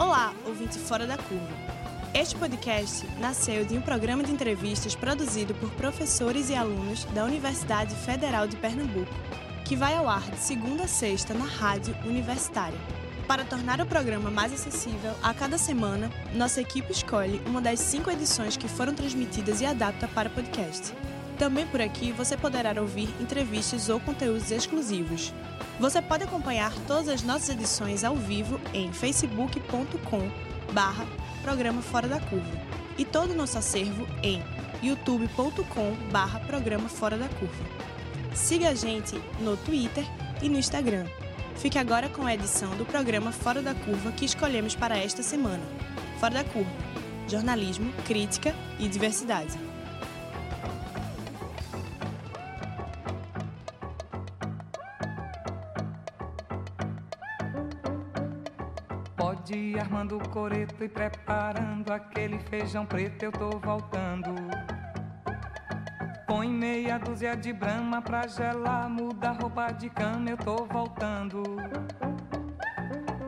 Olá, ouvinte Fora da Curva. Este podcast nasceu de um programa de entrevistas produzido por professores e alunos da Universidade Federal de Pernambuco, que vai ao ar de segunda a sexta na rádio universitária. Para tornar o programa mais acessível, a cada semana, nossa equipe escolhe uma das cinco edições que foram transmitidas e adapta para podcast. Também por aqui você poderá ouvir entrevistas ou conteúdos exclusivos. Você pode acompanhar todas as nossas edições ao vivo em facebook.com barra Programa Fora da Curva e todo o nosso acervo em youtube.com barra Programa Fora da Curva. Siga a gente no Twitter e no Instagram. Fique agora com a edição do programa Fora da Curva que escolhemos para esta semana. Fora da Curva. Jornalismo, crítica e diversidade. Dia armando o coreto e preparando aquele feijão preto, eu tô voltando. Põe meia dúzia de brama pra gelar, muda roupa de cama, eu tô voltando.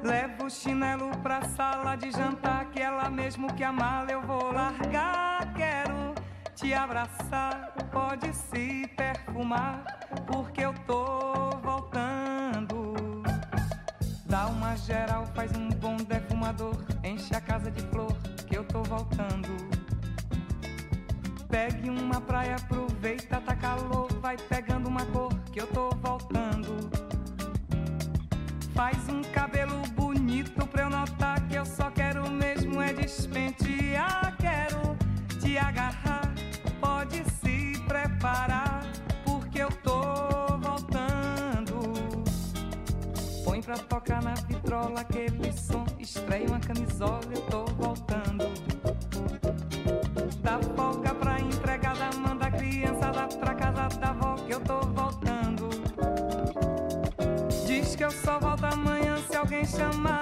Levo o chinelo pra sala de jantar, que ela mesmo que a mala eu vou largar. Quero te abraçar, pode se perfumar, porque eu tô voltando. Dá uma um bom defumador. Enche a casa de flor, que eu tô voltando. Pegue uma praia, aproveita, tá calor. Vai pegando uma cor, que eu tô voltando. Faz um cabelo bonito pra eu notar que eu só quero mesmo é despentear. Quero te agarrar, pode se preparar, porque eu tô pra tocar na vitrola aquele som. Estreia uma camisola, eu tô voltando. Dá folga pra empregada, manda a criançada pra casa da avó que eu tô voltando. Diz que eu só volto amanhã se alguém chamar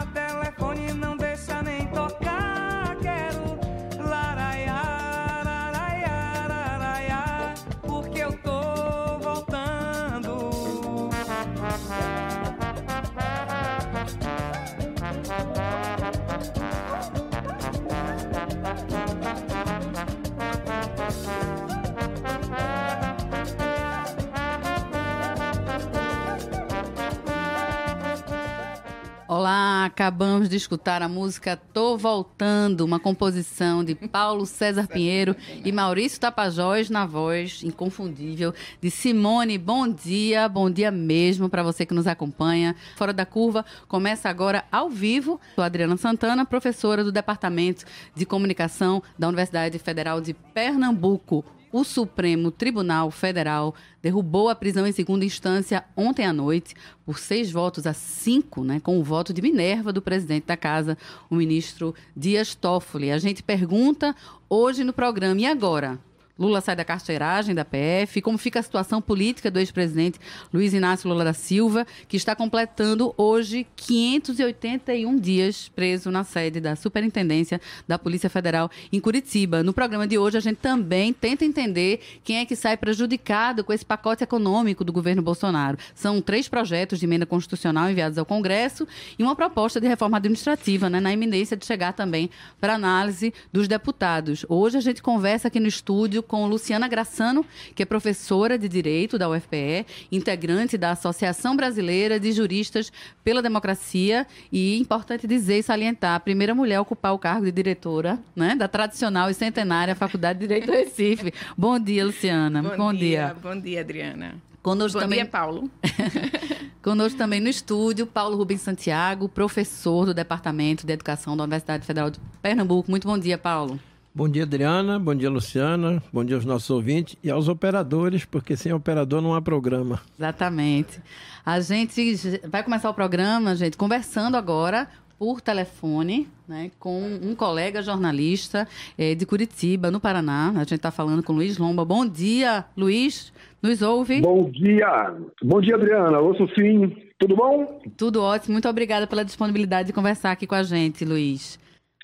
acabamos de escutar a música Tô Voltando, uma composição de Paulo César Pinheiro e Maurício Tapajós na voz inconfundível de Simone. Bom dia, bom dia mesmo para você que nos acompanha. Fora da Curva começa agora ao vivo. Sou Adriana Santana, professora do Departamento de Comunicação da Universidade Federal de Pernambuco o Supremo Tribunal Federal derrubou a prisão em segunda instância ontem à noite por seis votos a cinco, né, com o voto de Minerva do presidente da casa, o ministro Dias Toffoli. A gente pergunta hoje no programa, e agora? Lula sai da carceragem da PF. Como fica a situação política do ex-presidente Luiz Inácio Lula da Silva, que está completando hoje 581 dias preso na sede da Superintendência da Polícia Federal em Curitiba. No programa de hoje, a gente também tenta entender quem é que sai prejudicado com esse pacote econômico do governo Bolsonaro. São três projetos de emenda constitucional enviados ao Congresso e uma proposta de reforma administrativa, né, na iminência de chegar também para análise dos deputados. Hoje a gente conversa aqui no estúdio com Luciana Graçano, que é professora de Direito da UFPE, integrante da Associação Brasileira de Juristas pela Democracia e, importante dizer e salientar, a primeira mulher a ocupar o cargo de diretora né, da tradicional e centenária Faculdade de Direito do Recife. Bom dia, Luciana. Bom, Bom dia. dia. Bom dia, Adriana. Conosco Bom também... dia, Paulo. Conosco também no estúdio, Paulo Rubens Santiago, professor do Departamento de Educação da Universidade Federal de Pernambuco. Muito bom dia, Paulo. Bom dia, Adriana. Bom dia, Luciana. Bom dia aos nossos ouvintes e aos operadores, porque sem operador não há programa. Exatamente. A gente vai começar o programa, gente, conversando agora por telefone né, com um colega jornalista é, de Curitiba, no Paraná. A gente está falando com Luiz Lomba. Bom dia, Luiz. Nos ouve? Bom dia. Bom dia, Adriana. Ouço sim. Tudo bom? Tudo ótimo. Muito obrigada pela disponibilidade de conversar aqui com a gente, Luiz.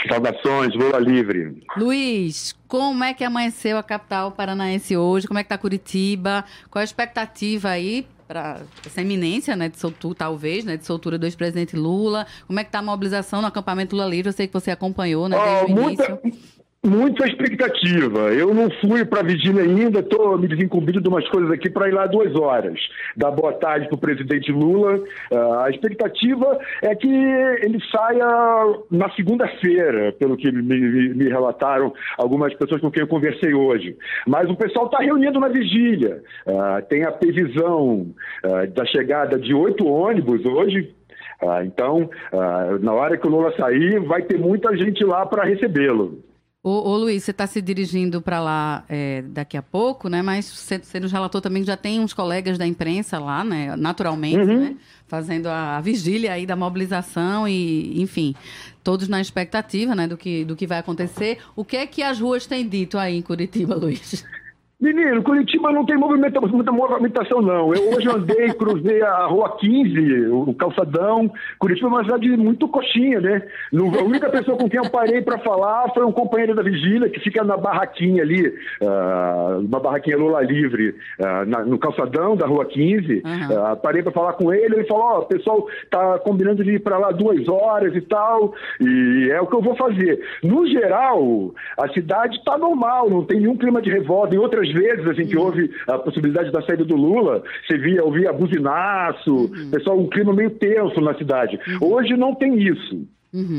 Saudações, Lula livre. Luiz, como é que amanheceu a capital paranaense hoje? Como é que está Curitiba? Qual a expectativa aí para essa iminência né, de soltura, talvez, né, de soltura do ex-presidente Lula? Como é que está a mobilização no acampamento Lula Livre? Eu sei que você acompanhou né, desde oh, o início. Muita muita expectativa. Eu não fui para a vigília ainda, estou me desincumbindo de umas coisas aqui para ir lá duas horas. Dar boa tarde para o presidente Lula. Uh, a expectativa é que ele saia na segunda-feira, pelo que me, me, relataram algumas pessoas com quem eu conversei hoje. Mas o pessoal está reunido na vigília. Uh, tem a previsão uh, da chegada de oito ônibus hoje. então, na hora que o Lula sair, vai ter muita gente lá para recebê-lo. Ô, ô, Luiz, você está se dirigindo para lá é, daqui a pouco, né? Mas você, você nos relatou também que já tem uns colegas da imprensa lá, né? Naturalmente, uhum. né? Fazendo a, a, vigília aí da mobilização e, enfim, todos na expectativa, né? Do que, do que vai acontecer. O que é que as ruas têm dito aí em Curitiba, Luiz? Menino, Curitiba não tem movimenta, muita movimentação, não. Eu hoje andei, cruzei a Rua 15, o calçadão. Curitiba é uma cidade muito coxinha, né? a única pessoa com quem eu parei para falar foi um companheiro da vigília que fica na barraquinha ali, uh, uma barraquinha Lula Livre, uh, na, no calçadão da Rua 15. Uhum. Uh, parei para falar com ele, ele falou: Ó, oh, o pessoal tá combinando de ir para lá duas horas e tal, e é o que eu vou fazer. No geral, a cidade está normal, não tem nenhum clima de revolta. Em outras vezes a gente uhum. ouve a possibilidade da saída do Lula, você via, ouvia buzinaço, uhum. pessoal, um clima meio tenso na cidade. Uhum. Hoje não tem isso.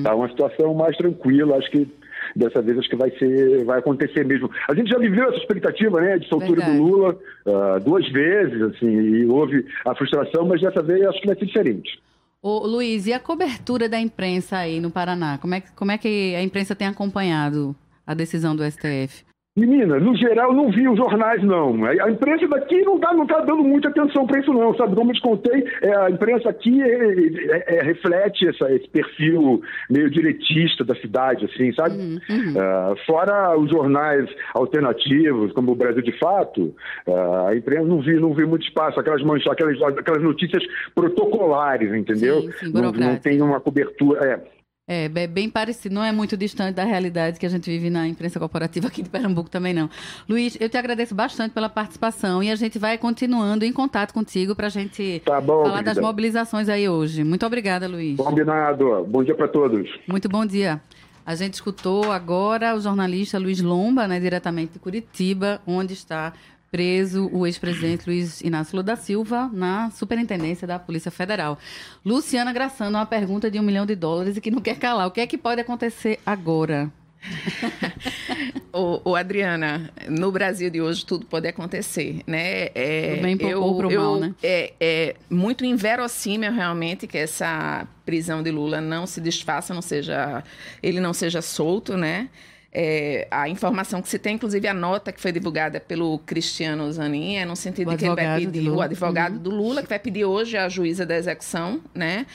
Tá uma situação mais tranquila, acho que dessa vez acho que vai ser, vai acontecer mesmo. A gente já viveu essa expectativa, né, de soltura Verdade. do Lula uh, duas vezes, assim, e houve a frustração, mas dessa vez acho que vai ser diferente. Ô, Luiz, e a cobertura da imprensa aí no Paraná? Como é, como é que a imprensa tem acompanhado a decisão do STF? Menina, no geral, não vi os jornais, não. A imprensa daqui não está não tá dando muita atenção para isso, não. Sabe, como eu te contei, é, a imprensa aqui é, é, é, reflete essa, esse perfil meio diretista da cidade, assim, sabe? Uhum. Uh, fora os jornais alternativos, como o Brasil de Fato, uh, a imprensa não vi, não vi muito espaço, aquelas, manchas, aquelas, aquelas notícias protocolares, entendeu? Sim, sim, não, não tem uma cobertura. É, é, bem parecido, não é muito distante da realidade que a gente vive na imprensa corporativa aqui de Pernambuco também não. Luiz, eu te agradeço bastante pela participação e a gente vai continuando em contato contigo para a gente tá bom, falar querida. das mobilizações aí hoje. Muito obrigada, Luiz. Combinado. Bom dia para todos. Muito bom dia. A gente escutou agora o jornalista Luiz Lomba, né, diretamente de Curitiba, onde está preso o ex-presidente Luiz Inácio Lula da Silva na superintendência da Polícia Federal. Luciana Graçando, uma pergunta de um milhão de dólares e que não quer calar. O que é que pode acontecer agora? o, o, Adriana, no Brasil de hoje tudo pode acontecer, né? É, pro bem eu, ou pro eu, mal, né? É, é muito inverossímil realmente que essa prisão de Lula não se desfaça, não seja, ele não seja solto, né? É, a informação que se tem, inclusive a nota que foi divulgada pelo Cristiano Zanin, é no sentido o de que ele vai pedir, o advogado uhum. do Lula, que vai pedir hoje a juíza da execução, né?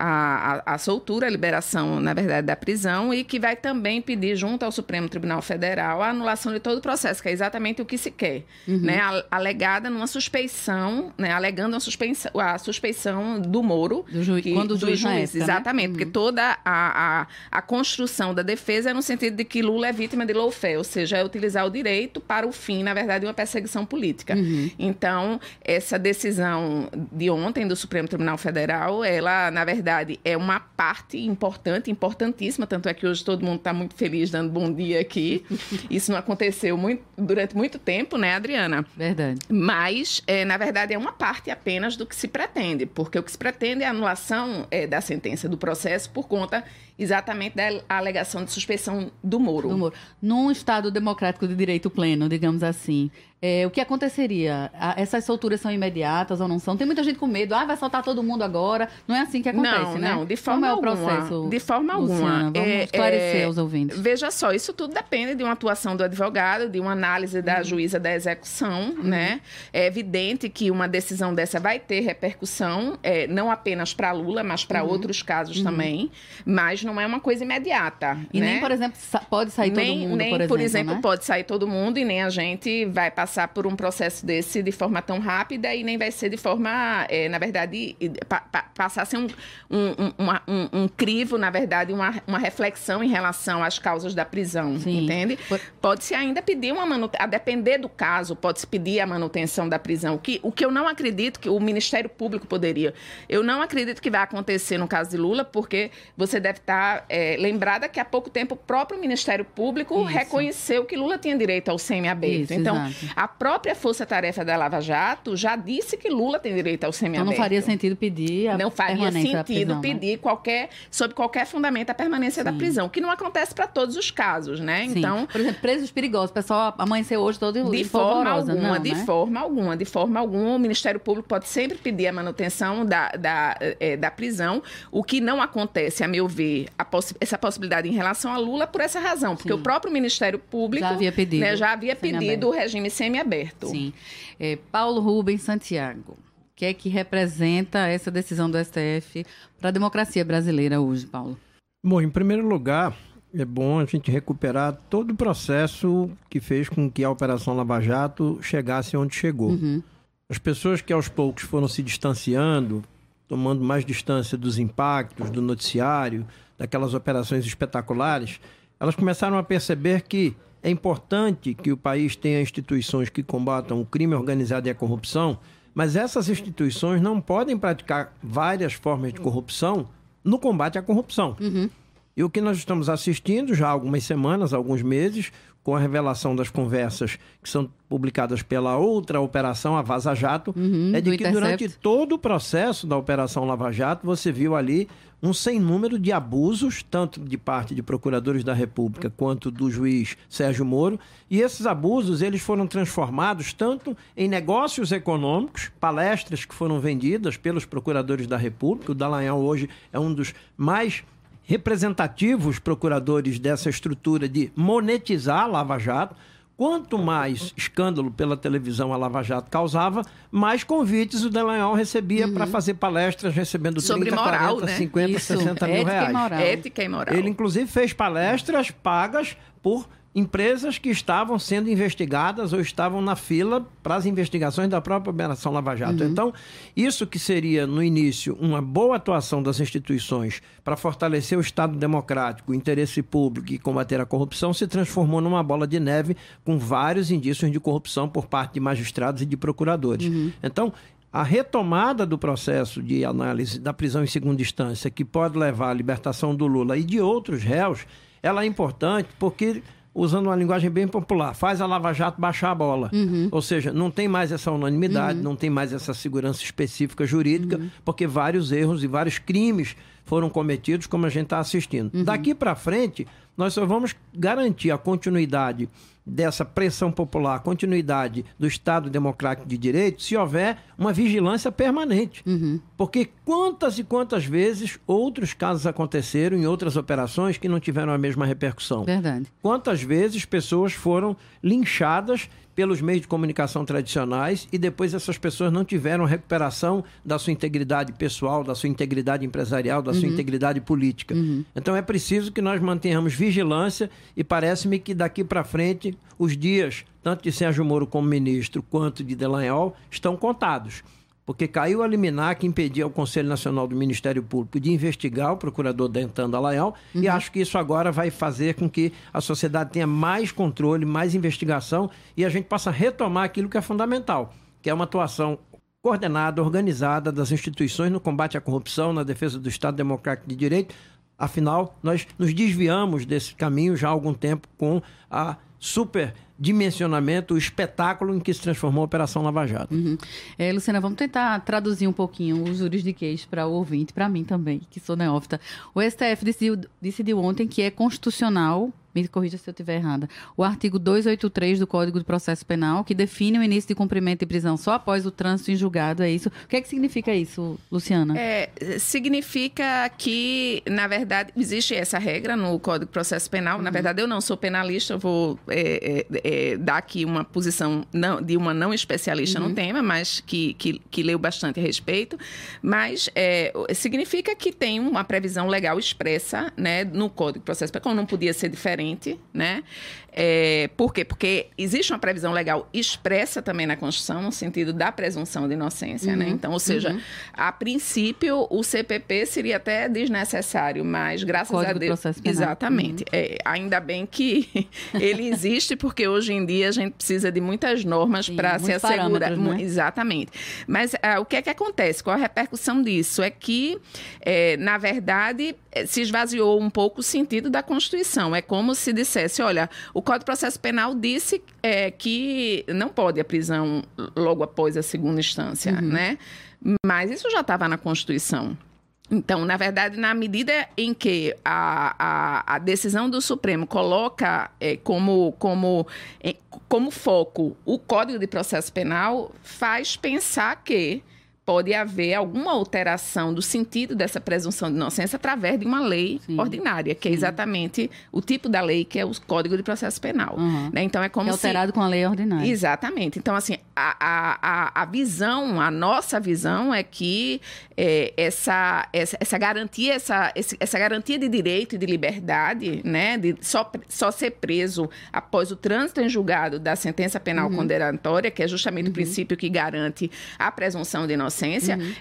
A, a, a, soltura, a liberação, na verdade, da prisão e que vai também pedir, junto ao Supremo Tribunal Federal, a anulação de todo o processo, que é exatamente o que se quer, uhum. né? Alegada numa suspeição, né? Alegando a suspeição, a suspeição do Moro. Do juiz, que, quando o juiz, juiz época, né? Exatamente, né? porque uhum. toda a, a, a, construção da defesa é no sentido de que Lula é vítima de lawfare, ou seja, é utilizar o direito para o fim, na verdade, de uma perseguição política. Uhum. Então, essa decisão de ontem do Supremo Tribunal Federal, ela, na verdade, verdade, é uma parte importante, importantíssima, tanto é que hoje todo mundo está muito feliz dando bom dia aqui. Isso não aconteceu muito, durante muito tempo, né, Adriana? Verdade. Mas, é, na verdade, é uma parte apenas do que se pretende, porque o que se pretende é a anulação é, da sentença do processo por conta exatamente da alegação de suspeição do Moro. Do Moro. Num Estado democrático de direito pleno, digamos assim, é, o que aconteceria? essas solturas são imediatas ou não são? Tem muita gente com medo. Ah, vai soltar todo mundo agora. Não é assim que acontece, não, né? Não, de forma Como alguma. é o processo? De forma Luciana, alguma. Vamos é, esclarecer é, aos ouvintes. Veja só, isso tudo depende de uma atuação do advogado, de uma análise da uhum. juíza da execução, uhum. né? É evidente que uma decisão dessa vai ter repercussão, é, não apenas para Lula, mas para uhum. outros casos uhum. também. Mas não é uma coisa imediata. E né? nem, por exemplo, pode sair nem, todo mundo, nem, por exemplo. Por exemplo, né? pode sair todo mundo e nem a gente vai passar por um processo desse de forma tão rápida e nem vai ser de forma, é, na verdade, pa, pa, passar a ser um, um, uma, um, um, crivo, na verdade, uma, uma reflexão em relação às causas da prisão, Sim. entende? Pode-se ainda pedir uma manutenção, a depender do caso, pode-se pedir a manutenção da prisão, o que, o que eu não acredito que o Ministério Público poderia. Eu não acredito que vai acontecer no caso de Lula, porque você deve estar é, lembrada que há pouco tempo o próprio Ministério Público Isso. reconheceu que Lula tinha direito ao semi-aberto. Então, exato. a própria Força-Tarefa da Lava Jato já disse que Lula tem direito ao semi-aberto. Então, não faria sentido pedir a Não faria sentido prisão, né? pedir né? qualquer, sob qualquer fundamento, a permanência Sim. da prisão, que não acontece para todos os casos, né? Sim. Então, por exemplo, presos perigosos, o pessoal amanheceu hoje todo de forma alguma, não, de né? forma alguma, de forma alguma, o Ministério Público pode sempre pedir a manutenção da, da, é, da prisão, o que não acontece, a meu ver, a possi essa possibilidade em relação a Lula por essa razão, porque Sim. o próprio Ministério Público já havia pedido, né, já havia pedido o regime semiaberto. Sim. É, Paulo Rubens Santiago, o que é que representa essa decisão do STF para a democracia brasileira hoje, Paulo? Bom, em primeiro lugar, é bom a gente recuperar todo o processo que fez com que a Operação Lava Jato chegasse onde chegou. Uhum. As pessoas que aos poucos foram se distanciando, tomando mais distância dos impactos do noticiário, daquelas operações espetaculares, elas começaram a perceber que é importante que o país tenha instituições que combatam o crime organizado e a corrupção, mas essas instituições não podem praticar várias formas de corrupção no combate à corrupção. Uhum. E o que nós estamos assistindo já há algumas semanas, alguns meses, com a revelação das conversas que são publicadas pela outra operação, a Vaza Jato, uhum, é de que durante todo o processo da Operação Lava Jato, você viu ali um sem número de abusos, tanto de parte de procuradores da República quanto do juiz Sérgio Moro, e esses abusos eles foram transformados tanto em negócios econômicos, palestras que foram vendidas pelos procuradores da República, o Dallagnol hoje é um dos mais representativos procuradores dessa estrutura de monetizar a Lava Jato. Quanto mais escândalo pela televisão a Lava Jato causava, mais convites o Delanhol recebia uhum. para fazer palestras recebendo Sobre 30, moral, 40, né? 50, Isso. 60 mil Ética reais. E moral. Ética e moral. Ele, inclusive, fez palestras pagas por empresas que estavam sendo investigadas ou estavam na fila para as investigações da própria Operação Lava Jato. Uhum. Então, isso que seria, no início, uma boa atuação das instituições para fortalecer o Estado democrático, o interesse público e combater a corrupção, se transformou numa bola de neve com vários indícios de corrupção por parte de magistrados e de procuradores. Uhum. Então, a retomada do processo de análise da prisão em segunda instância, que pode levar à libertação do Lula e de outros réus, ela é importante porque usando uma linguagem bem popular, faz a Lava Jato baixar a bola. Uhum. Ou seja, não tem mais essa unanimidade, uhum. não tem mais essa segurança específica jurídica, uhum. porque vários erros e vários crimes foram cometidos, como a gente está assistindo. Uhum. Daqui para frente, nós só vamos garantir a continuidade dessa pressão popular, continuidade do Estado Democrático de Direito, se houver uma vigilância permanente. Uhum. Porque quantas e quantas vezes outros casos aconteceram em outras operações que não tiveram a mesma repercussão? Verdade. Quantas vezes pessoas foram linchadas pelos meios de comunicação tradicionais e depois essas pessoas não tiveram recuperação da sua integridade pessoal, da sua integridade empresarial, da sua uhum. integridade política. Uhum. Então é preciso que nós mantenhamos vigilância e parece-me que daqui para frente os dias, tanto de Sérgio Moro como ministro, quanto de Delanhol, estão contados porque caiu a liminar que impedia o Conselho Nacional do Ministério Público de investigar o procurador Dentan Dallagnol uhum. e acho que isso agora vai fazer com que a sociedade tenha mais controle, mais investigação e a gente possa retomar aquilo que é fundamental, que é uma atuação coordenada, organizada das instituições no combate à corrupção, na defesa do Estado Democrático de Direito. Afinal, nós nos desviamos desse caminho já há algum tempo com a super dimensionamento, o espetáculo em que se transformou a Operação Lava Jato. Uhum. É, Luciana, vamos tentar traduzir um pouquinho os juridiquês para o ouvinte, para mim também, que sou neófita. O STF decidiu, decidiu ontem que é constitucional me corrija se eu estiver errada, o artigo 283 do Código de Processo Penal, que define o início de cumprimento de prisão só após o trânsito em julgado, é isso? O que é que significa isso, Luciana? É, significa que, na verdade, existe essa regra no Código de Processo Penal. Uhum. Na verdade, eu não sou penalista, eu vou é, é, é, dar aqui uma posição não, de uma não especialista uhum. no tema, mas que, que, que leu bastante a respeito. Mas é, significa que tem uma previsão legal expressa né, no Código de Processo Penal, não podia ser diferente diferente, né? É, por quê? Porque existe uma previsão legal expressa também na Constituição, no sentido da presunção de inocência, né? Uhum. Então, ou seja, Uhum. a princípio, o CPP seria até desnecessário, mas graças Código a Deus. Exatamente. É, ainda bem que ele existe, porque hoje em dia a gente precisa de muitas normas para se assegurar. né? Exatamente. Mas ah, o que é que acontece? Qual a repercussão disso? É que, eh, na verdade, eh, se esvaziou um pouco o sentido da Constituição. É como se dissesse: olha, o Código de Processo Penal disse eh, que não pode a prisão logo após a segunda instância, Uhum. né? Mas isso já estava na Constituição. Então, na verdade, na medida em que a, a, a decisão do Supremo coloca eh, como, como, eh, como foco o Código de Processo Penal, faz pensar que pode haver alguma alteração do sentido dessa presunção de inocência através de uma lei Sim. ordinária, que é exatamente o tipo da lei que é o Código de Processo Penal. Uhum. né? Então, é como é se... alterado com a lei ordinária. Exatamente. Então, assim, a, a, a, visão, a nossa visão é que é, essa, essa, essa garantia, essa, essa garantia de direito e de liberdade, né, de só, só ser preso após o trânsito em julgado da sentença penal condenatória, que é justamente o princípio que garante a presunção de inocência,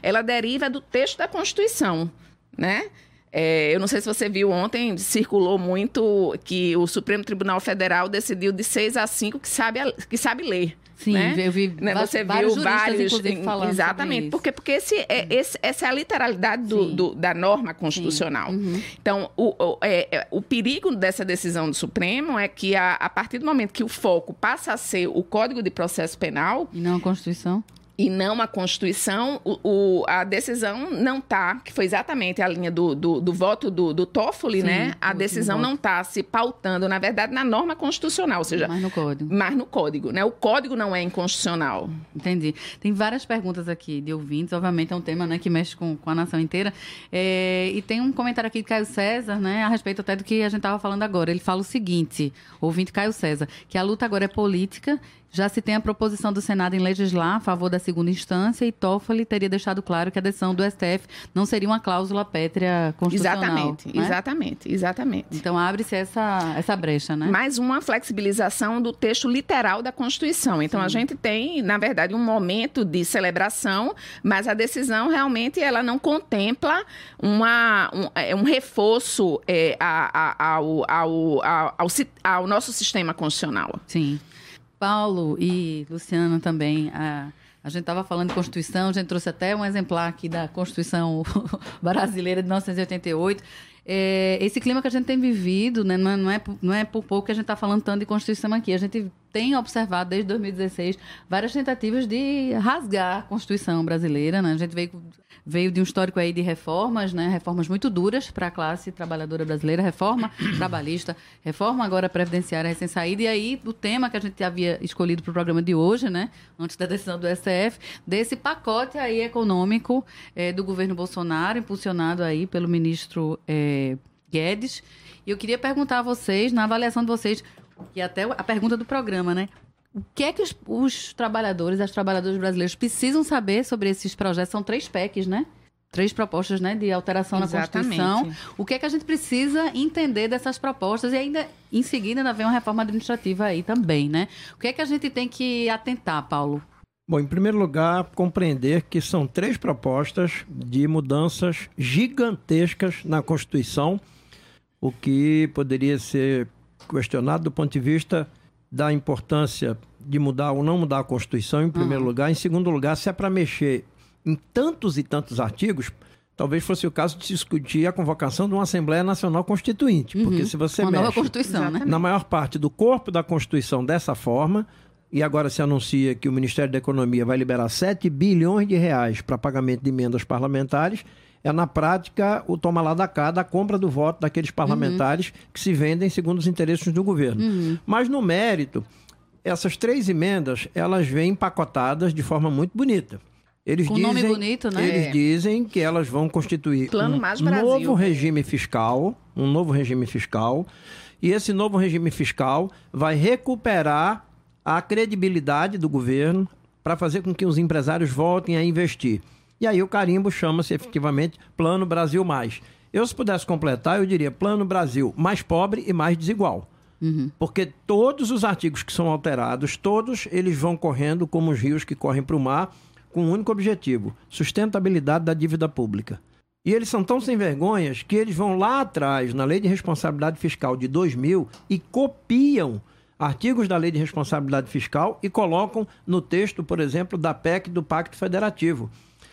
ela deriva do texto da Constituição, né? É, eu não sei se você viu ontem, circulou muito que o Supremo Tribunal Federal decidiu de 6 a 5 que sabe, que sabe ler. Sim, né? eu vi Né, vários- Você vários viu vários. falando exatamente. isso. Porque, porque esse, é, esse- essa é a literalidade do- do- da norma constitucional. Uhum. Então, o, o, é, é, o perigo dessa decisão do Supremo é que, a, a partir do momento que o foco passa a ser o Código de Processo Penal, E não a Constituição? E não a Constituição, o, o- a decisão não está, que foi exatamente a linha do, do, do voto do, do Toffoli, Sim, né? A decisão não está se pautando, na verdade, na norma constitucional, ou seja, Mas no código. mas no código, né? O código não é inconstitucional. Entendi. Tem várias perguntas aqui de ouvintes, obviamente é um tema né, que mexe com, com a nação inteira. É, e tem um comentário aqui de Caio César, né, a respeito até do que a gente estava falando agora. Ele fala o seguinte, ouvinte Caio César, que a luta agora é política, já se tem a proposição do Senado em legislar a favor da segunda instância e Toffoli teria deixado claro que a decisão do STF não seria uma cláusula pétrea constitucional. Exatamente, né? exatamente, exatamente. Então abre-se essa, essa brecha, né? Mais uma flexibilização do texto literal da Constituição. Então, a gente tem, na verdade, um momento de celebração, mas a decisão realmente ela não contempla uma, um, é, um reforço é, a- a- ao, ao, ao, ao nosso sistema constitucional. Sim. Paulo e Luciano também. A, a gente estava falando de Constituição, a gente trouxe até um exemplar aqui da Constituição brasileira de 1988. É, esse clima que a gente tem vivido, né, não, é, não, é, por- não é por pouco que a gente está falando tanto de Constituição aqui. A gente tem observado desde 2016 várias tentativas de rasgar a Constituição brasileira. Né? A gente veio, veio de um histórico aí de reformas, né? reformas muito duras para a classe trabalhadora brasileira, reforma trabalhista, reforma agora previdenciária recém-saída. E aí o tema que a gente havia escolhido para o programa de hoje, né? antes da decisão do STF, desse pacote aí econômico eh, do governo Bolsonaro, impulsionado aí pelo ministro eh, Guedes. E eu queria perguntar a vocês, na avaliação de vocês, que até a pergunta do programa, né? O que é que os, os trabalhadores, as trabalhadoras brasileiras precisam saber sobre esses projetos? São três PECs, né? Três propostas né, de alteração Exatamente. na Constituição. O que é que a gente precisa entender dessas propostas? E ainda, em seguida, ainda vem uma reforma administrativa aí também, né? O que é que a gente tem que atentar, Paulo? Bom, em primeiro lugar, compreender que são três propostas de mudanças gigantescas na Constituição, o que poderia ser questionado do ponto de vista da importância de mudar ou não mudar a Constituição, em primeiro lugar. Em segundo lugar, se é para mexer em tantos e tantos artigos, talvez fosse o caso de discutir a convocação de uma Assembleia Nacional Constituinte. Porque se você Uma mexe né? na maior parte do corpo da Constituição dessa forma, e agora se anuncia que o Ministério da Economia vai liberar 7 bilhões de reais para pagamento de emendas parlamentares, é na prática o toma lá da cá da compra do voto daqueles parlamentares que se vendem segundo os interesses do governo. Mas no mérito, essas três emendas, elas vêm empacotadas de forma muito bonita. Eles Com dizem, nome bonito, né? Eles É. dizem que elas vão constituir Plano um Mais Brasil. novo regime fiscal, um novo regime fiscal, e esse novo regime fiscal vai recuperar a credibilidade do governo para fazer com que os empresários voltem a investir. E aí o carimbo chama-se efetivamente Plano Brasil Mais. Eu, se pudesse completar, eu diria Plano Brasil mais pobre e mais desigual. Uhum. Porque todos os artigos que são alterados, todos eles vão correndo como os rios que correm para o mar, com um único objetivo: sustentabilidade da dívida pública. E eles são tão sem vergonhas que eles vão lá atrás, na Lei de Responsabilidade Fiscal de 2000, e copiam artigos da Lei de Responsabilidade Fiscal e colocam no texto, por exemplo, da PEC do Pacto Federativo.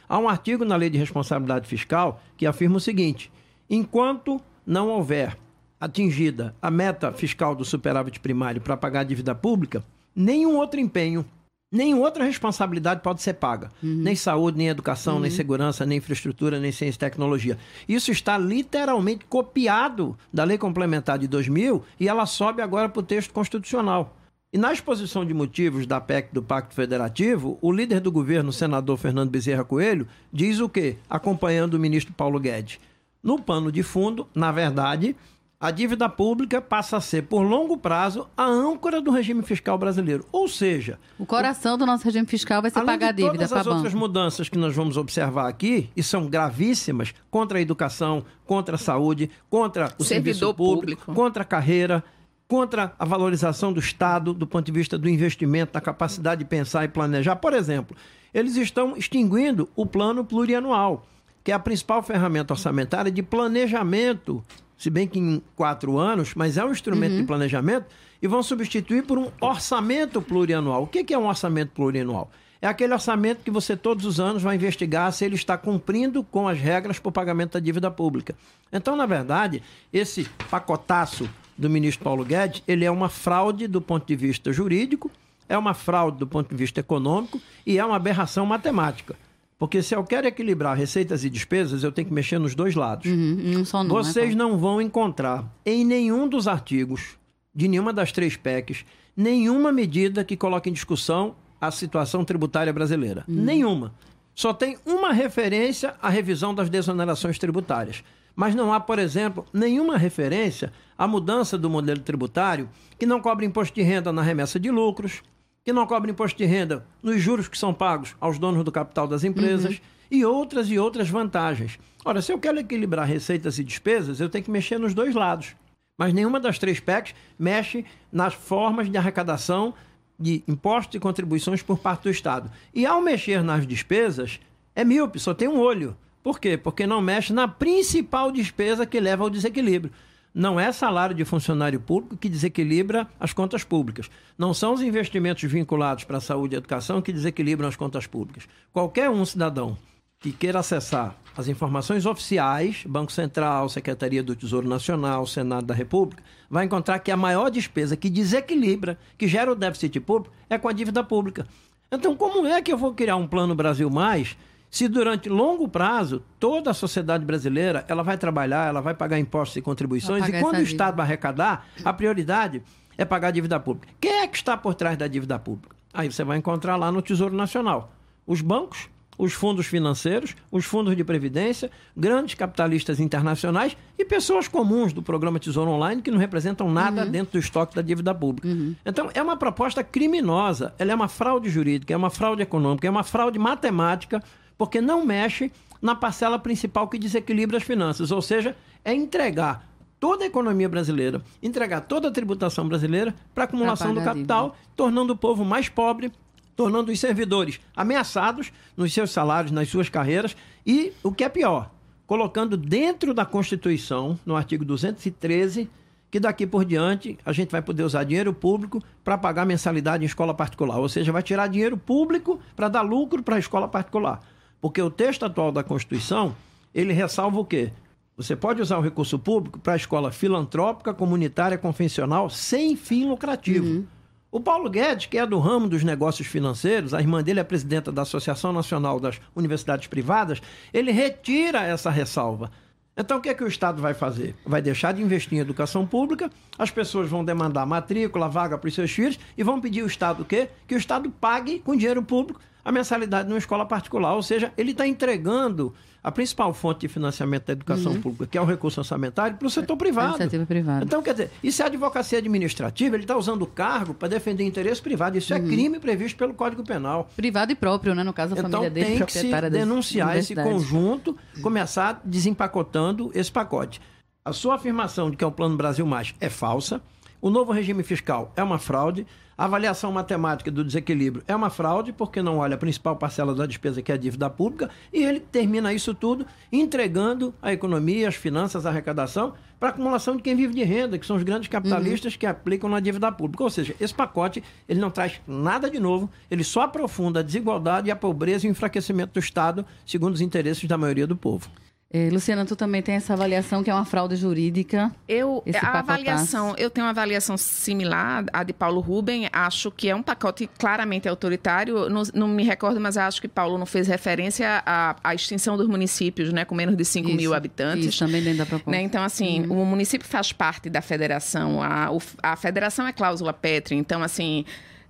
Há um artigo na Lei de Responsabilidade Fiscal que afirma o seguinte: enquanto não houver atingida a meta fiscal do superávit primário para pagar a dívida pública, nenhum outro empenho Nenhuma outra responsabilidade pode ser paga. Uhum. Nem saúde, nem educação, uhum. nem segurança, nem infraestrutura, nem ciência e tecnologia. Isso está literalmente copiado da Lei Complementar de 2000 e ela sobe agora para o texto constitucional. E na exposição de motivos da PEC do Pacto Federativo, o líder do governo, o senador Fernando Bezerra Coelho, diz o quê? Acompanhando o ministro Paulo Guedes. No pano de fundo, na verdade, a dívida pública passa a ser, por longo prazo, a âncora do regime fiscal brasileiro. Ou seja... O coração o, do nosso regime fiscal vai ser pagar a dívida todas as outras mudanças que nós vamos observar aqui, e são gravíssimas, contra a educação, contra a saúde, contra o Servidor serviço público, público, contra a carreira, contra a valorização do Estado do ponto de vista do investimento, da capacidade de pensar e planejar. Por exemplo, eles estão extinguindo o plano plurianual, que é a principal ferramenta orçamentária de planejamento se bem que em quatro anos, mas é um instrumento uhum. de planejamento, e vão substituir por um orçamento plurianual. O que é um orçamento plurianual? É aquele orçamento que você todos os anos vai investigar se ele está cumprindo com as regras para o pagamento da dívida pública. Então, na verdade, esse pacotaço do ministro Paulo Guedes, ele é uma fraude do ponto de vista jurídico, é uma fraude do ponto de vista econômico e é uma aberração matemática. Porque se eu quero equilibrar receitas e despesas, eu tenho que mexer nos dois lados. Uhum, não, Vocês né, não vão encontrar em nenhum dos artigos de nenhuma das três PECs nenhuma medida que coloque em discussão a situação tributária brasileira. Uhum. Nenhuma. Só tem uma referência à revisão das desonerações tributárias. Mas não há, por exemplo, nenhuma referência à mudança do modelo tributário que não cobre imposto de renda na remessa de lucros, que não cobra imposto de renda nos juros que são pagos aos donos do capital das empresas uhum. e outras e outras vantagens. Ora, se eu quero equilibrar receitas e despesas, eu tenho que mexer nos dois lados. Mas nenhuma das três PECs mexe nas formas de arrecadação de impostos e contribuições por parte do Estado. E ao mexer nas despesas, é míope, só tem um olho. Por quê? Porque não mexe na principal despesa que leva ao desequilíbrio. Não é salário de funcionário público que desequilibra as contas públicas. Não são os investimentos vinculados para a saúde e educação que desequilibram as contas públicas. Qualquer um cidadão que queira acessar as informações oficiais, Banco Central, Secretaria do Tesouro Nacional, Senado da República, vai encontrar que a maior despesa que desequilibra, que gera o déficit público, é com a dívida pública. Então, como é que eu vou criar um plano Brasil Mais se durante longo prazo toda a sociedade brasileira ela vai trabalhar, ela vai pagar impostos e contribuições, e quando o Estado vai arrecadar, a prioridade é pagar a dívida pública. Quem é que está por trás da dívida pública? Aí você vai encontrar lá no Tesouro Nacional os bancos, os fundos financeiros, os fundos de previdência, grandes capitalistas internacionais e pessoas comuns do programa Tesouro Online que não representam nada uhum. dentro do estoque da dívida pública. Uhum. Então, é uma proposta criminosa, ela é uma fraude jurídica, é uma fraude econômica, é uma fraude matemática porque não mexe na parcela principal que desequilibra as finanças, ou seja, é entregar toda a economia brasileira, entregar toda a tributação brasileira para acumulação do capital, tornando o povo mais pobre, tornando os servidores ameaçados nos seus salários, nas suas carreiras. E, o que é pior, colocando dentro da Constituição, no artigo 213, que daqui por diante a gente vai poder usar dinheiro público para pagar mensalidade em escola particular, ou seja, vai tirar dinheiro público para dar lucro para a escola particular. Porque o texto atual da Constituição, ele ressalva o quê? Você pode usar o recurso público para a escola filantrópica, comunitária, convencional, sem fim lucrativo. Uhum. O Paulo Guedes, que é do ramo dos negócios financeiros, a irmã dele é presidenta da Associação Nacional das Universidades Privadas, ele retira essa ressalva. Então, o que é que o Estado vai fazer? Vai deixar de investir em educação pública, as pessoas vão demandar matrícula, vaga para os seus filhos e vão pedir o Estado o quê? Que o Estado pague com dinheiro público a mensalidade numa escola particular. Ou seja, ele está entregando a principal fonte de financiamento da educação uhum. pública, que é o recurso orçamentário, para o setor privado. Iniciativa privada. Então, quer dizer, isso é advocacia administrativa, ele está usando o cargo para defender interesse privado. Isso é uhum. é crime previsto pelo Código Penal. Privado e próprio, né? No caso, a então, família dele, tem que se denunciar esse conjunto, começar desempacotando esse pacote. A sua afirmação de que é o Plano Brasil Mais é falsa. O novo regime fiscal é uma fraude. A avaliação matemática do desequilíbrio é uma fraude, porque não olha a principal parcela da despesa, que é a dívida pública, e ele termina isso tudo entregando a economia, as finanças, a arrecadação para a acumulação de quem vive de renda, que são os grandes capitalistas uhum. que aplicam na dívida pública. Ou seja, esse pacote ele não traz nada de novo, ele só aprofunda a desigualdade e a pobreza e o enfraquecimento do Estado, segundo os interesses da maioria do povo. É, Luciana, tu também tem essa avaliação que é uma fraude jurídica. Eu a avaliação, eu tenho uma avaliação similar à de Paulo Ruben. Acho que é um pacote claramente autoritário. Não, não me recordo, mas acho que Paulo não fez referência à, à extinção dos municípios, né, com menos de 5 isso, mil habitantes. Isso também dentro da proposta. Né? Então, assim, uhum. o município faz parte da federação. A, o, a federação é cláusula pétrea. Então, assim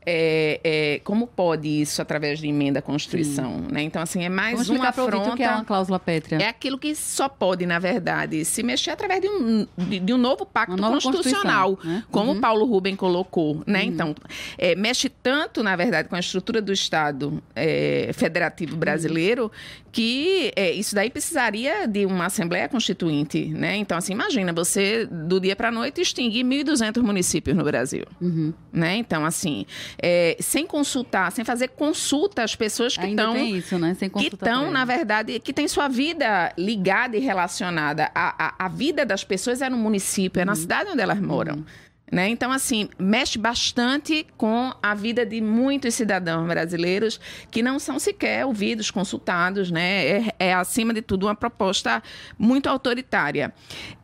é, é, como pode isso através de emenda à Constituição, né? Então, assim, é mais Vamos uma afronta... o que é uma cláusula pétrea. É aquilo que só pode, na verdade, se mexer através de um, de, de um novo pacto constitucional, né? como uhum. Paulo Rubem colocou, né? Uhum. Então, é, mexe tanto, na verdade, com a estrutura do Estado é, federativo brasileiro que é, isso daí precisaria de uma Assembleia Constituinte, né? Então, assim, imagina você, do dia para a noite, extinguir 1.200 municípios no Brasil, uhum. né? Então, assim é, sem consultar, sem fazer consulta às pessoas que estão. isso, né? Sem que estão, na verdade, que tem sua vida ligada e relacionada. A, a, a vida das pessoas é no município, é na uhum. cidade onde elas moram. Uhum. Né? Então, assim, mexe bastante com a vida de muitos cidadãos brasileiros que não são sequer ouvidos, consultados. Né? É, é acima de tudo, uma proposta muito autoritária.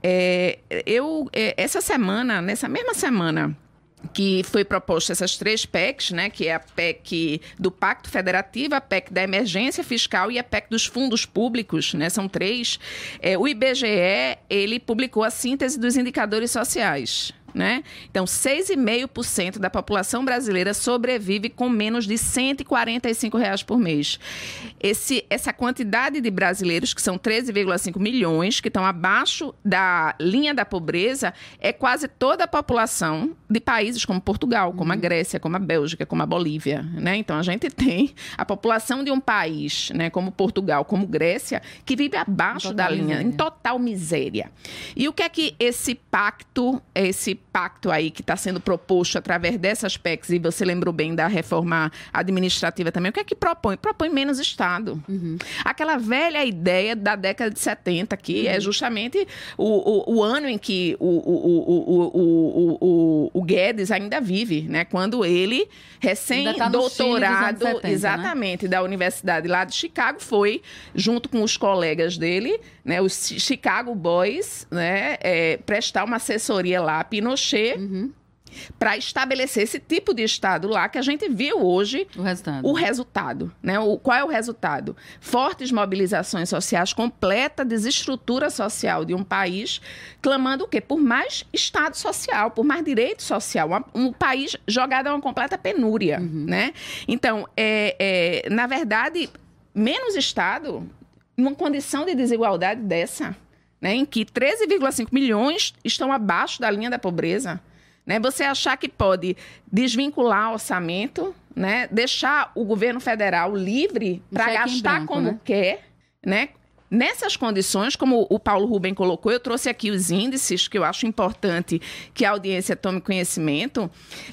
É, eu, é, essa semana, nessa mesma semana, que foi proposta essas três PECs, né, que é a PEC do Pacto Federativo, a PEC da Emergência Fiscal e a PEC dos Fundos Públicos, né, são três. É, o IBGE, ele publicou a síntese dos indicadores sociais. Né? Então, 6,5% da população brasileira sobrevive com menos de 145 reais por mês. Esse, essa quantidade de brasileiros, que são 13,5 milhões, que estão abaixo da linha da pobreza, é quase toda a população de países como Portugal, como a uhum. Grécia, como a Bélgica, como a Bolívia. Né? Então, a gente tem a população de um país, né, como Portugal, como Grécia, que vive abaixo da linha, miséria. em total miséria. E o que é que esse pacto, esse pacto aí que está sendo proposto através dessas PECs, e você lembrou bem da reforma administrativa também, o que é que propõe? Propõe menos Estado. Uhum. Aquela velha ideia da década de 70, que é uhum. é justamente o, o, o, ano em que o, o, o, o, Guedes ainda vive, né? Quando ele, recém-doutorado, tá né? exatamente, né? da Universidade lá de Chicago, foi, junto com os colegas dele, né, os Chicago Boys, né, é, prestar uma assessoria lá a Pinochet. Uhum. Para estabelecer esse tipo de Estado lá que a gente viu hoje o resultado. O resultado né? o, qual é o resultado? Fortes mobilizações sociais, completa desestrutura social de um país, clamando o quê? Por mais Estado social, por mais direito social. Um, um país jogado a uma completa penúria. Uhum. Né? Então, é, é, na verdade, menos Estado numa condição de desigualdade dessa, né, em que 13,5 milhões estão abaixo da linha da pobreza, né, você achar que pode desvincular o orçamento, né, deixar o governo federal livre para gastar branco, como né? quer, né, Nessas condições, como o Paulo Rubem colocou, eu trouxe aqui os índices que eu acho importante que a audiência tome conhecimento.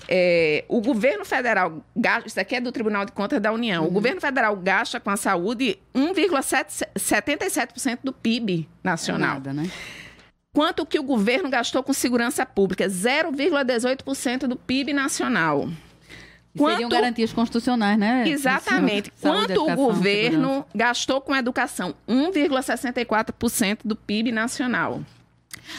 É, o governo federal gasta, isso aqui é do Tribunal de Contas da União, uhum. o governo federal gasta com a saúde 1,77% do PIB nacional. É nada, né? Quanto que o governo gastou com segurança pública? 0,18% do PIB nacional. Quanto... Seriam garantias constitucionais, né? Exatamente. Saúde, Quanto o governo gastou com educação? 1,64% do PIB nacional.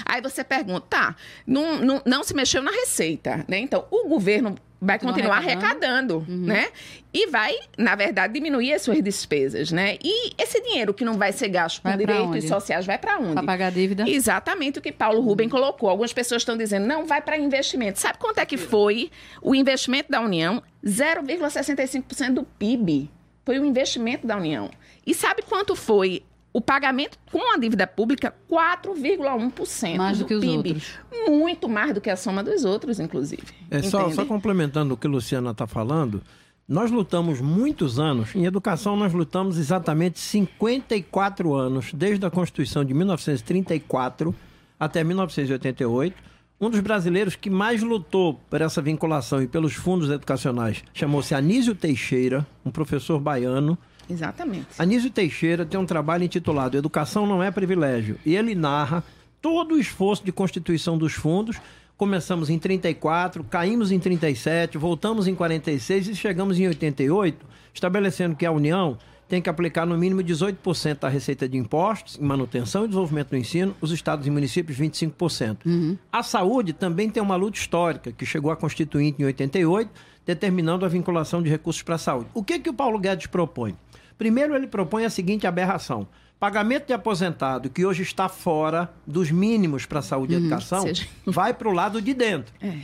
Aí você pergunta, tá, não, não, não se mexeu na receita, né? Então, o governo vai continuar arrecadando, uhum. né? E vai, na verdade, diminuir as suas despesas, né? E esse dinheiro que não vai ser gasto com direitos sociais vai para onde? Para pagar a dívida? Exatamente o que Paulo Rubem uhum. colocou. Algumas pessoas estão dizendo, não, vai para investimento. Sabe quanto é que foi o investimento da União? 0,65% do PIB. foi o investimento da União. E sabe quanto foi o pagamento com a dívida pública? 4,1% Mais do, do que os PIB. outros. Muito mais do que a soma dos outros, inclusive. É, só, só complementando o que a Luciana está falando, nós lutamos muitos anos, em educação nós lutamos exatamente 54 anos, desde a Constituição de 1934 até 1988. Um dos brasileiros que mais lutou por essa vinculação e pelos fundos educacionais chamou-se Anísio Teixeira, um professor baiano, Exatamente. Anísio Teixeira tem um trabalho intitulado Educação não é privilégio. E ele narra todo o esforço de constituição dos fundos. Começamos em 34, caímos em 37, voltamos em 46 e chegamos em 88, estabelecendo que a União tem que aplicar no mínimo 18% da receita de impostos em manutenção e desenvolvimento do ensino, os estados e municípios 25%. A saúde também tem uma luta histórica que chegou à Constituinte em 88, determinando a vinculação de recursos para a saúde. O que, que o Paulo Guedes propõe? Primeiro, ele propõe a seguinte aberração: pagamento de aposentado que hoje está fora dos mínimos para saúde e educação seja- vai para o lado de dentro. É.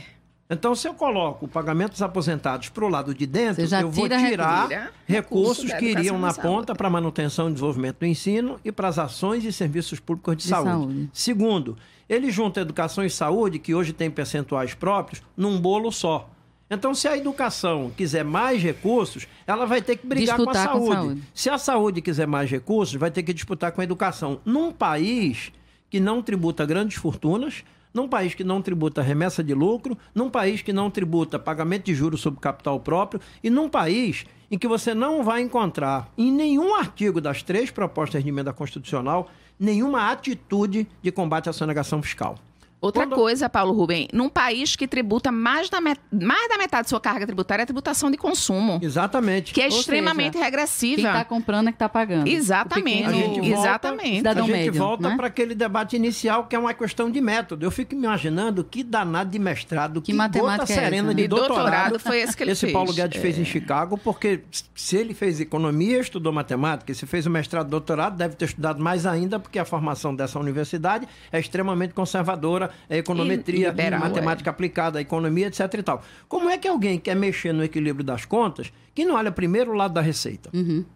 Então, se eu coloco o pagamento dos aposentados para o lado de dentro, eu vou tira tirar recurso. recursos que iriam na ponta para manutenção e desenvolvimento do ensino e para as ações e serviços públicos de, De saúde. saúde. Segundo, ele junta educação e saúde, que hoje tem percentuais próprios, num bolo só. Então, se a educação quiser mais recursos, ela vai ter que brigar com a, Disputar com a saúde. saúde. Se a saúde quiser mais recursos, vai ter que disputar com a educação. Num país que não tributa grandes fortunas, num país que não tributa remessa de lucro, num país que não tributa pagamento de juros sobre capital próprio e num país em que você não vai encontrar em nenhum artigo das três propostas de emenda constitucional nenhuma atitude de combate à sonegação fiscal. Outra Quando- coisa, Paulo Rubem, num país que tributa mais da, met- mais da metade de sua carga tributária é a tributação de consumo, Exatamente. que é Ou seja, extremamente Quem regressiva. está comprando é que está pagando. Exatamente, pequeno- volta- exatamente. A gente médio, volta né? para aquele debate inicial que é uma questão de método. Eu fico me imaginando que danado de mestrado, que, matemática gota é serena de De doutorado doutorado, foi esse que ele esse fez. Paulo Guedes É. fez em Chicago, porque se ele fez economia, estudou matemática, e se fez o mestrado, doutorado, deve ter estudado mais ainda, porque a formação dessa universidade é extremamente conservadora, é econometria, E liberal, matemática aplicada, economia, etc e tal. Como é que alguém quer mexer no equilíbrio das contas que não olha primeiro o lado da receita?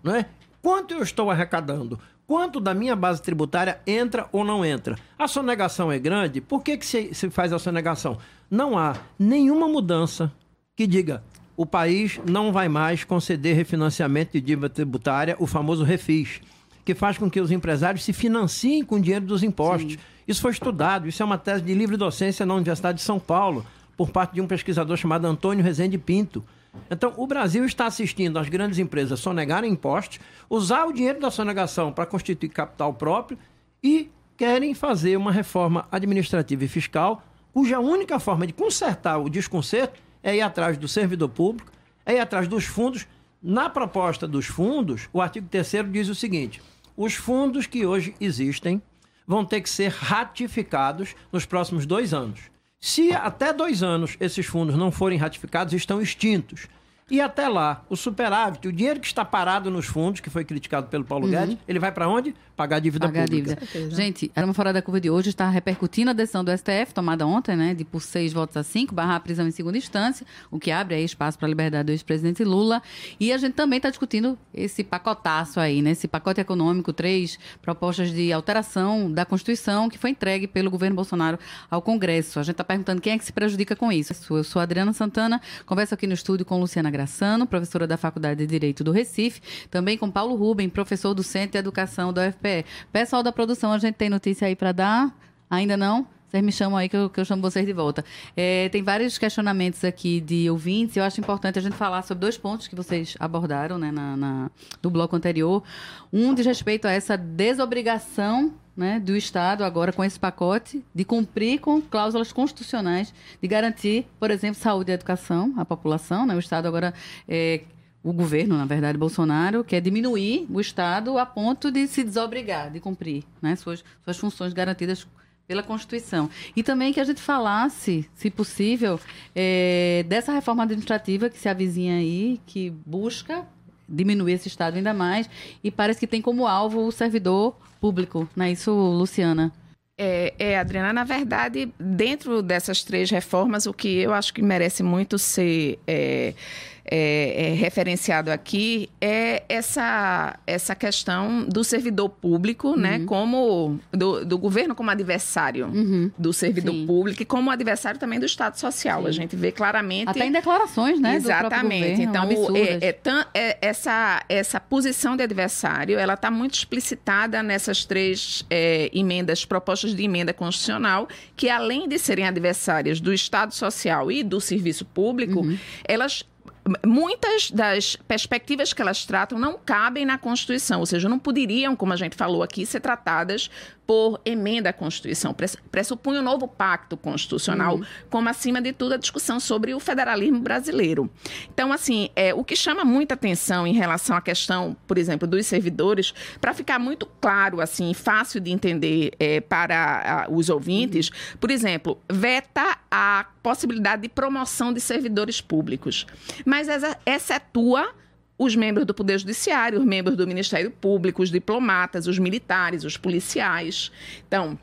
Não é? Quanto eu estou arrecadando? Quanto da minha base tributária entra ou não entra? A sonegação é grande? Por que, que se, se faz a sonegação? Não há nenhuma mudança que diga o país não vai mais conceder refinanciamento de dívida tributária, o famoso refis, que faz com que os empresários se financiem com o dinheiro dos impostos. Isso foi estudado, isso é uma tese de livre docência na Universidade de São Paulo, por parte de um pesquisador chamado Antônio Rezende Pinto. Então, o Brasil está assistindo as grandes empresas sonegarem impostos, usar o dinheiro da sonegação para constituir capital próprio e querem fazer uma reforma administrativa e fiscal, cuja única forma de consertar o desconcerto é ir atrás do servidor público, é ir atrás dos fundos. Na proposta dos fundos, o artigo 3 diz o seguinte: os fundos que hoje existem vão ter que ser ratificados nos próximos dois anos. Se até dois anos esses fundos não forem ratificados, estão extintos. E até lá, o superávit, o dinheiro que está parado nos fundos, que foi criticado pelo Paulo Guedes, ele vai para onde? Pagar a dívida Pagar a pública. dívida. Gente, era uma fora da curva de hoje, está repercutindo a decisão do STF, tomada ontem, né, de por seis votos a cinco, barrar a prisão em segunda instância, o que abre aí espaço para a liberdade do ex-presidente Lula. E a gente também está discutindo esse pacotaço aí, né, esse pacote econômico, três propostas de alteração da Constituição que foi entregue pelo governo Bolsonaro ao Congresso. A gente está perguntando quem é que se prejudica com isso. Eu sou a Adriana Santana, converso aqui no estúdio com Luciana Graçano, professora da Faculdade de Direito do Recife, também com Paulo Rubem, professor do Centro de Educação da UFPE. Pessoal da produção, a gente tem notícia aí para dar? Ainda não? Vocês me chamam aí que eu, que eu chamo vocês de volta. É, tem vários questionamentos aqui de ouvintes. Eu acho importante a gente falar sobre dois pontos que vocês abordaram né, na, na- bloco anterior. Um diz respeito a essa desobrigação né, do Estado, agora com esse pacote, de cumprir com cláusulas constitucionais, de garantir, por exemplo, saúde e educação à população. Né? O Estado agora. É, o governo, na verdade, Bolsonaro, quer diminuir o Estado a ponto de se desobrigar de cumprir né, suas, suas funções garantidas pela Constituição. E também que a gente falasse, se possível, eh, dessa reforma administrativa que se avizinha aí, que busca diminuir esse Estado ainda mais, e parece que tem como alvo o servidor público. Não é isso, Luciana? É, é, Adriana, na verdade, dentro dessas três reformas, o que eu acho que merece muito ser é, é, é, referenciado aqui é essa, essa questão do servidor público, né, uhum. né, como do, do, governo como adversário uhum. do servidor Sim. público e como adversário também do Estado Social. Sim. A gente vê claramente até em declarações, né, exatamente. então é, é, é, essa essa posição de adversário, ela está muito explicitada nessas três é, emendas propostas de emenda constitucional que além de serem adversárias do Estado Social e do serviço público, uhum. elas muitas das perspectivas que elas tratam não cabem na Constituição, ou seja, não poderiam, como a gente falou aqui, ser tratadas por emenda à Constituição. Pressupõe um novo pacto constitucional, uhum. como, acima de tudo, a discussão sobre o federalismo brasileiro. Então, assim, é, o que chama muita atenção em relação à questão, por exemplo, dos servidores, para ficar muito claro, assim, fácil de entender é, para a, os ouvintes, uhum. por exemplo, veta a possibilidade de promoção de servidores públicos, mas excetua os membros do Poder Judiciário, os membros do Ministério Público, os diplomatas, os militares, os policiais. Então,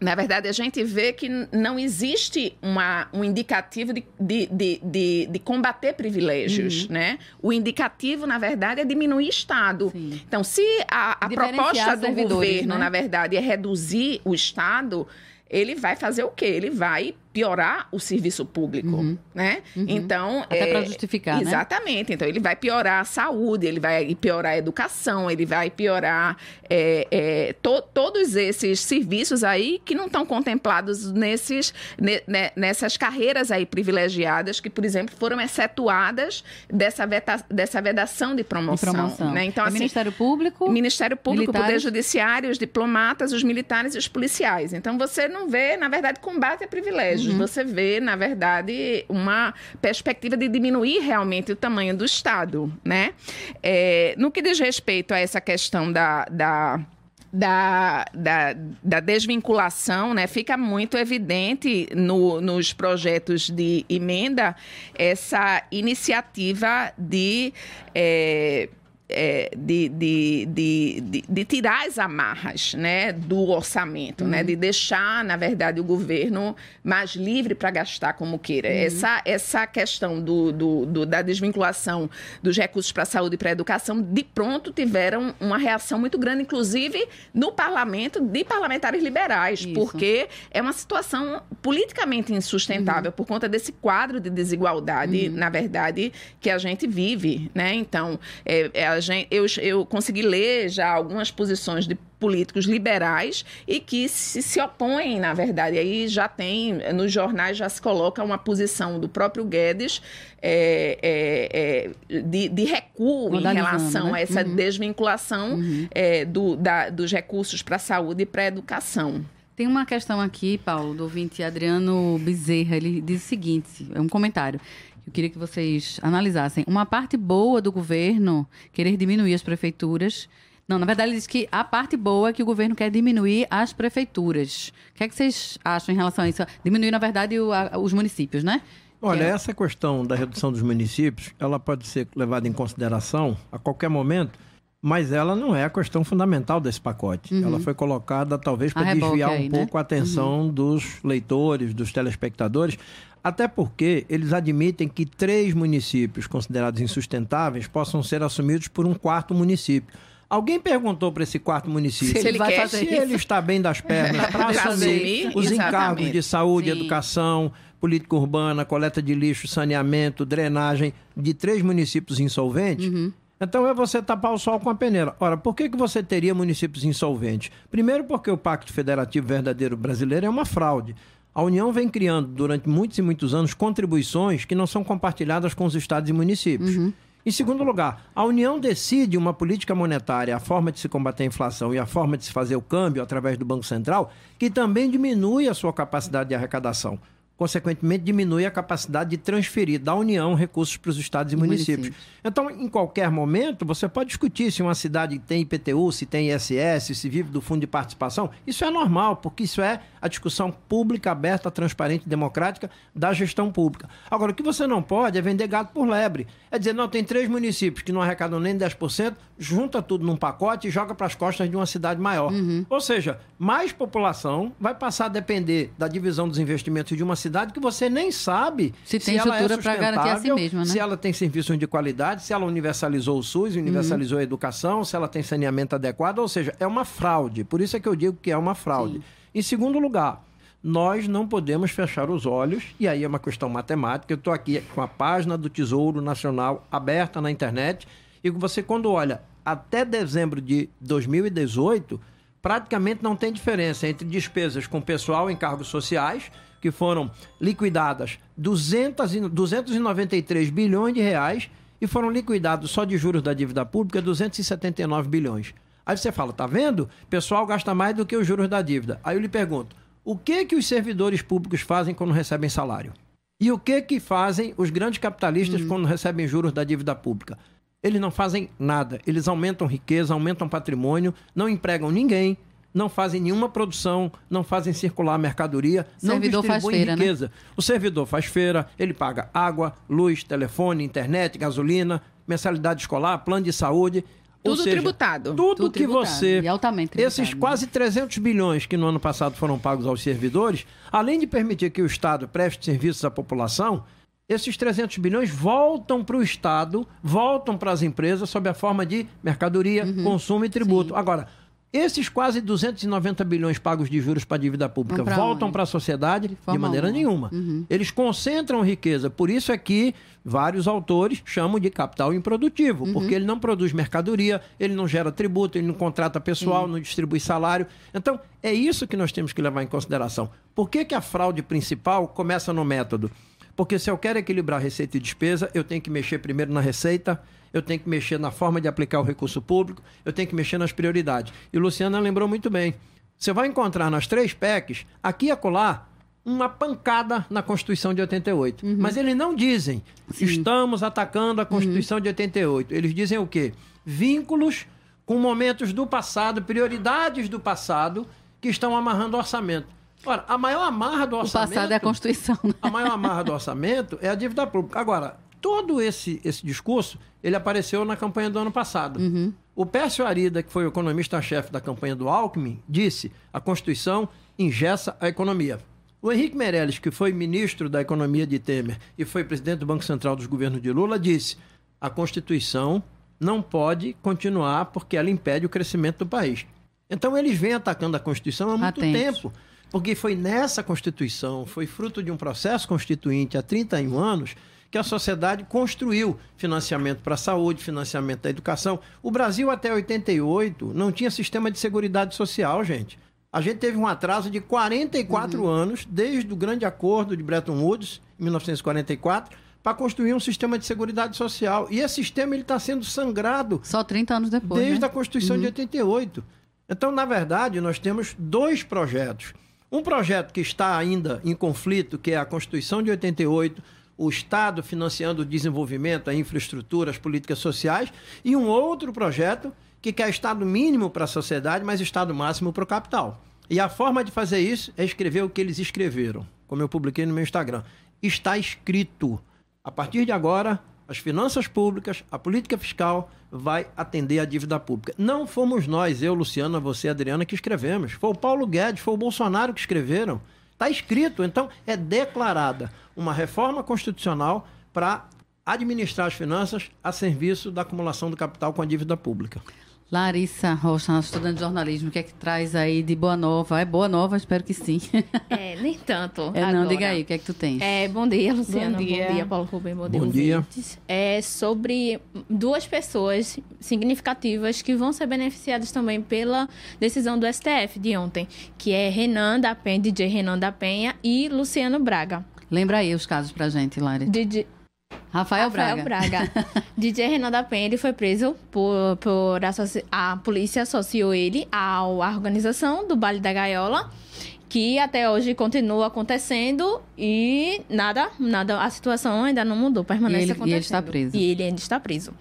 na verdade, a gente vê que não existe uma, um indicativo de, de, de, de, de combater privilégios, uhum. né? O indicativo, na verdade, é diminuir Estado. Sim. Então, se a, a proposta do governo, né? na verdade, é reduzir o Estado, ele vai fazer o quê? Ele vai piorar o serviço público, uhum. né? Uhum. Então até é, para justificar, né? exatamente. Né? Então ele vai piorar a saúde, ele vai piorar a educação, ele vai piorar é, é, to, todos esses serviços aí que não estão contemplados nesses ne, ne, nessas carreiras aí privilegiadas que, por exemplo, foram excetuadas dessa veta, dessa vedação de promoção. De promoção. Né? Então, é assim, Ministério Público, Ministério Público, militares... Poder Judiciário, os diplomatas, os militares e os policiais. Então você não vê, na verdade, combate a uhum. você vê, na verdade, uma perspectiva de diminuir realmente o tamanho do Estado, né? É, no que diz respeito a essa questão da, da da, da, da, desvinculação, né, fica muito evidente no, nos projetos de emenda essa iniciativa de é, é, de, de, de, de, tirar as amarras né, do orçamento, né, uhum. né, de deixar, na verdade, o governo mais livre para gastar como queira. Uhum. Essa, essa questão do, do, do da desvinculação dos recursos para a saúde e para a educação, de pronto tiveram uma reação muito grande, inclusive no parlamento, de parlamentares liberais, Isso. porque é uma situação politicamente insustentável uhum. por conta desse quadro de desigualdade, uhum. na verdade, que a gente vive. Né? Então, é, é gente, eu, eu consegui ler já algumas posições de políticos liberais e que se, se opõem, na verdade. Aí já tem, nos jornais já se coloca uma posição do próprio Guedes é, é, é, de, de, recuo em relação né? a essa uhum. desvinculação uhum. É, do, da, dos recursos para a saúde e para a educação. Tem uma questão aqui, Paulo, do ouvinte Adriano Bezerra. Ele diz o seguinte: é um comentário. Eu queria que vocês analisassem. Uma parte boa do governo querer diminuir as prefeituras. Não, na verdade, ele diz que a parte boa é que o governo quer diminuir as prefeituras. O que é que vocês acham em relação a isso? Diminuir, na verdade, o, a, os municípios, né? Olha, é... essa questão da redução dos municípios, ela pode ser levada em consideração a qualquer momento, mas ela não é a questão fundamental desse pacote. Uhum. Ela foi colocada talvez para desviar aí, um né? pouco a atenção uhum. dos leitores, dos telespectadores, até porque eles admitem que três municípios considerados insustentáveis possam ser assumidos por um quarto município. Alguém perguntou para esse quarto município se ele, vai fazer se ele está bem das pernas para assumir os encargos de saúde, Sim. educação, política urbana, coleta de lixo, saneamento, drenagem de três municípios insolventes. Uhum. Então é você tapar o sol com a peneira. Ora, por que, que você teria municípios insolventes? Primeiro, porque o Pacto Federativo Verdadeiro Brasileiro é uma fraude. A União vem criando durante muitos e muitos anos contribuições que não são compartilhadas com os estados e municípios. Uhum. Em segundo lugar, a União decide uma política monetária, a forma de se combater a inflação e a forma de se fazer o câmbio através do Banco Central, que também diminui a sua capacidade de arrecadação consequentemente diminui a capacidade de transferir da União recursos para os estados e municípios. municípios. Então, em qualquer momento, você pode discutir se uma cidade tem IPTU, se tem ISS, se vive do fundo de participação. Isso é normal, porque isso é a discussão pública, aberta, transparente e democrática da gestão pública. Agora, o que você não pode é vender gado por lebre. É dizer, não, tem três municípios que não arrecadam nem 10%, junta tudo num pacote e joga para as costas de uma cidade maior. Uhum. Ou seja, mais população vai passar a depender da divisão dos investimentos de uma cidade cidade que você nem sabe se tem ela é estrutura para garantir a si mesma, né? se ela tem serviços de qualidade, se ela universalizou o SUS, universalizou Uhum. a educação, se ela tem saneamento adequado, ou seja, é uma fraude. Por isso é que eu digo que é uma fraude. Em segundo lugar, nós não podemos fechar os olhos, e aí é uma questão matemática. Eu estou aqui com a página do Tesouro Nacional aberta na internet, e você, quando olha até dezembro de 2018, praticamente não tem diferença entre despesas com pessoal em cargos sociais, que foram liquidadas 200 e, 293 bilhões de reais, e foram liquidados só de juros da dívida pública 279 bilhões. Aí você fala, tá vendo? O pessoal gasta mais do que os juros da dívida. Aí eu lhe pergunto, o que que os servidores públicos fazem quando recebem salário? E o que que fazem os grandes capitalistas quando recebem juros da dívida pública? Eles não fazem nada. Eles aumentam riqueza, aumentam patrimônio, não empregam ninguém, não fazem nenhuma produção, não fazem circular mercadoria, não Servidor faz distribuem feira, né? riqueza. O servidor faz feira, ele paga água, luz, telefone, internet, gasolina, mensalidade escolar, plano de saúde. Tudo seja, tributado. Tudo, Tudo que tributado, você. e altamente tributado, Esses né? quase 300 bilhões que no ano passado foram pagos aos servidores, além de permitir que o Estado preste serviços à população, esses 300 bilhões voltam para o Estado, voltam para as empresas sob a forma de mercadoria, Uhum. consumo e tributo. Agora, esses quase 290 bilhões pagos de juros para a dívida pública pra voltam para a sociedade de, forma maneira alguma. nenhuma. Eles concentram riqueza. Por isso é que vários autores chamam de capital improdutivo, Uhum. porque ele não produz mercadoria, ele não gera tributo, ele não contrata pessoal, não distribui salário. Então, é isso que nós temos que levar em consideração. Por que, que a fraude principal começa no método? Porque se eu quero equilibrar receita e despesa, eu tenho que mexer primeiro na receita, eu tenho que mexer na forma de aplicar o recurso público, eu tenho que mexer nas prioridades. E Luciana lembrou muito bem. Você vai encontrar nas três PECs, aqui e acolá, uma pancada na Constituição de 88. Mas eles não dizem, estamos atacando a Constituição de 88. Eles dizem o quê? Vínculos com momentos do passado, prioridades do passado, que estão amarrando o orçamento. Ora, a maior amarra do O orçamento... passado é a Constituição. né? A maior amarra do orçamento é a dívida pública. Agora, todo esse, esse discurso, ele apareceu na campanha do ano passado. O Pércio Arida, que foi o economista-chefe da campanha do Alckmin, disse a Constituição engessa a economia. O Henrique Meirelles, que foi ministro da Economia de Temer e foi presidente do Banco Central dos governos de Lula, disse a Constituição não pode continuar porque ela impede o crescimento do país. Então eles vêm atacando a Constituição há muito tempo. Porque foi nessa Constituição, foi fruto de um processo constituinte há 31 anos, que a sociedade construiu financiamento para a saúde, financiamento da educação. O Brasil, até 88, não tinha sistema de seguridade social, gente. A gente teve um atraso de 44 anos, desde o grande acordo de Bretton Woods, em 1944, para construir um sistema de seguridade social. E esse sistema está sendo sangrado Só 30 anos depois. desde né? a Constituição de 88. Então, na verdade, nós temos dois projetos. Um projeto que está ainda em conflito, que é a Constituição de 88, o Estado financiando o desenvolvimento, a infraestrutura, as políticas sociais, e um outro projeto que quer Estado mínimo para a sociedade, mas Estado máximo para o capital. E a forma de fazer isso é escrever o que eles escreveram, como eu publiquei no meu Instagram. Está escrito. A partir de agora, as finanças públicas, a política fiscal vai atender a dívida pública. Não fomos nós, eu, Luciana, você, Adriana, que escrevemos. Foi o Paulo Guedes, foi o Bolsonaro que escreveram. Está escrito, então é declarada uma reforma constitucional para administrar as finanças a serviço da acumulação do capital com a dívida pública. Larissa Rocha, nossa estudante de jornalismo, o que é que traz aí de boa nova? É boa nova? Espero que sim. É, nem tanto. É, não, diga aí, o que é que tu tens? É, bom dia, Luciana. Bom dia. Paulo Rubem. Bom dia, Bom dia. ouvintes. É sobre duas pessoas significativas que vão ser beneficiadas também pela decisão do STF de ontem, que é Renan da Penha, DJ Renan da Penha e Luciano Braga. Lembra aí os casos pra gente, Larissa. DJ, Rafael, Rafael Braga. Braga. DJ Renan da Penha, ele foi preso por, por a polícia associou ele à organização do Baile da Gaiola, que até hoje continua acontecendo e nada, nada, a situação ainda não mudou, permanece E ele- e acontecendo. ele está preso. E ele ainda está preso.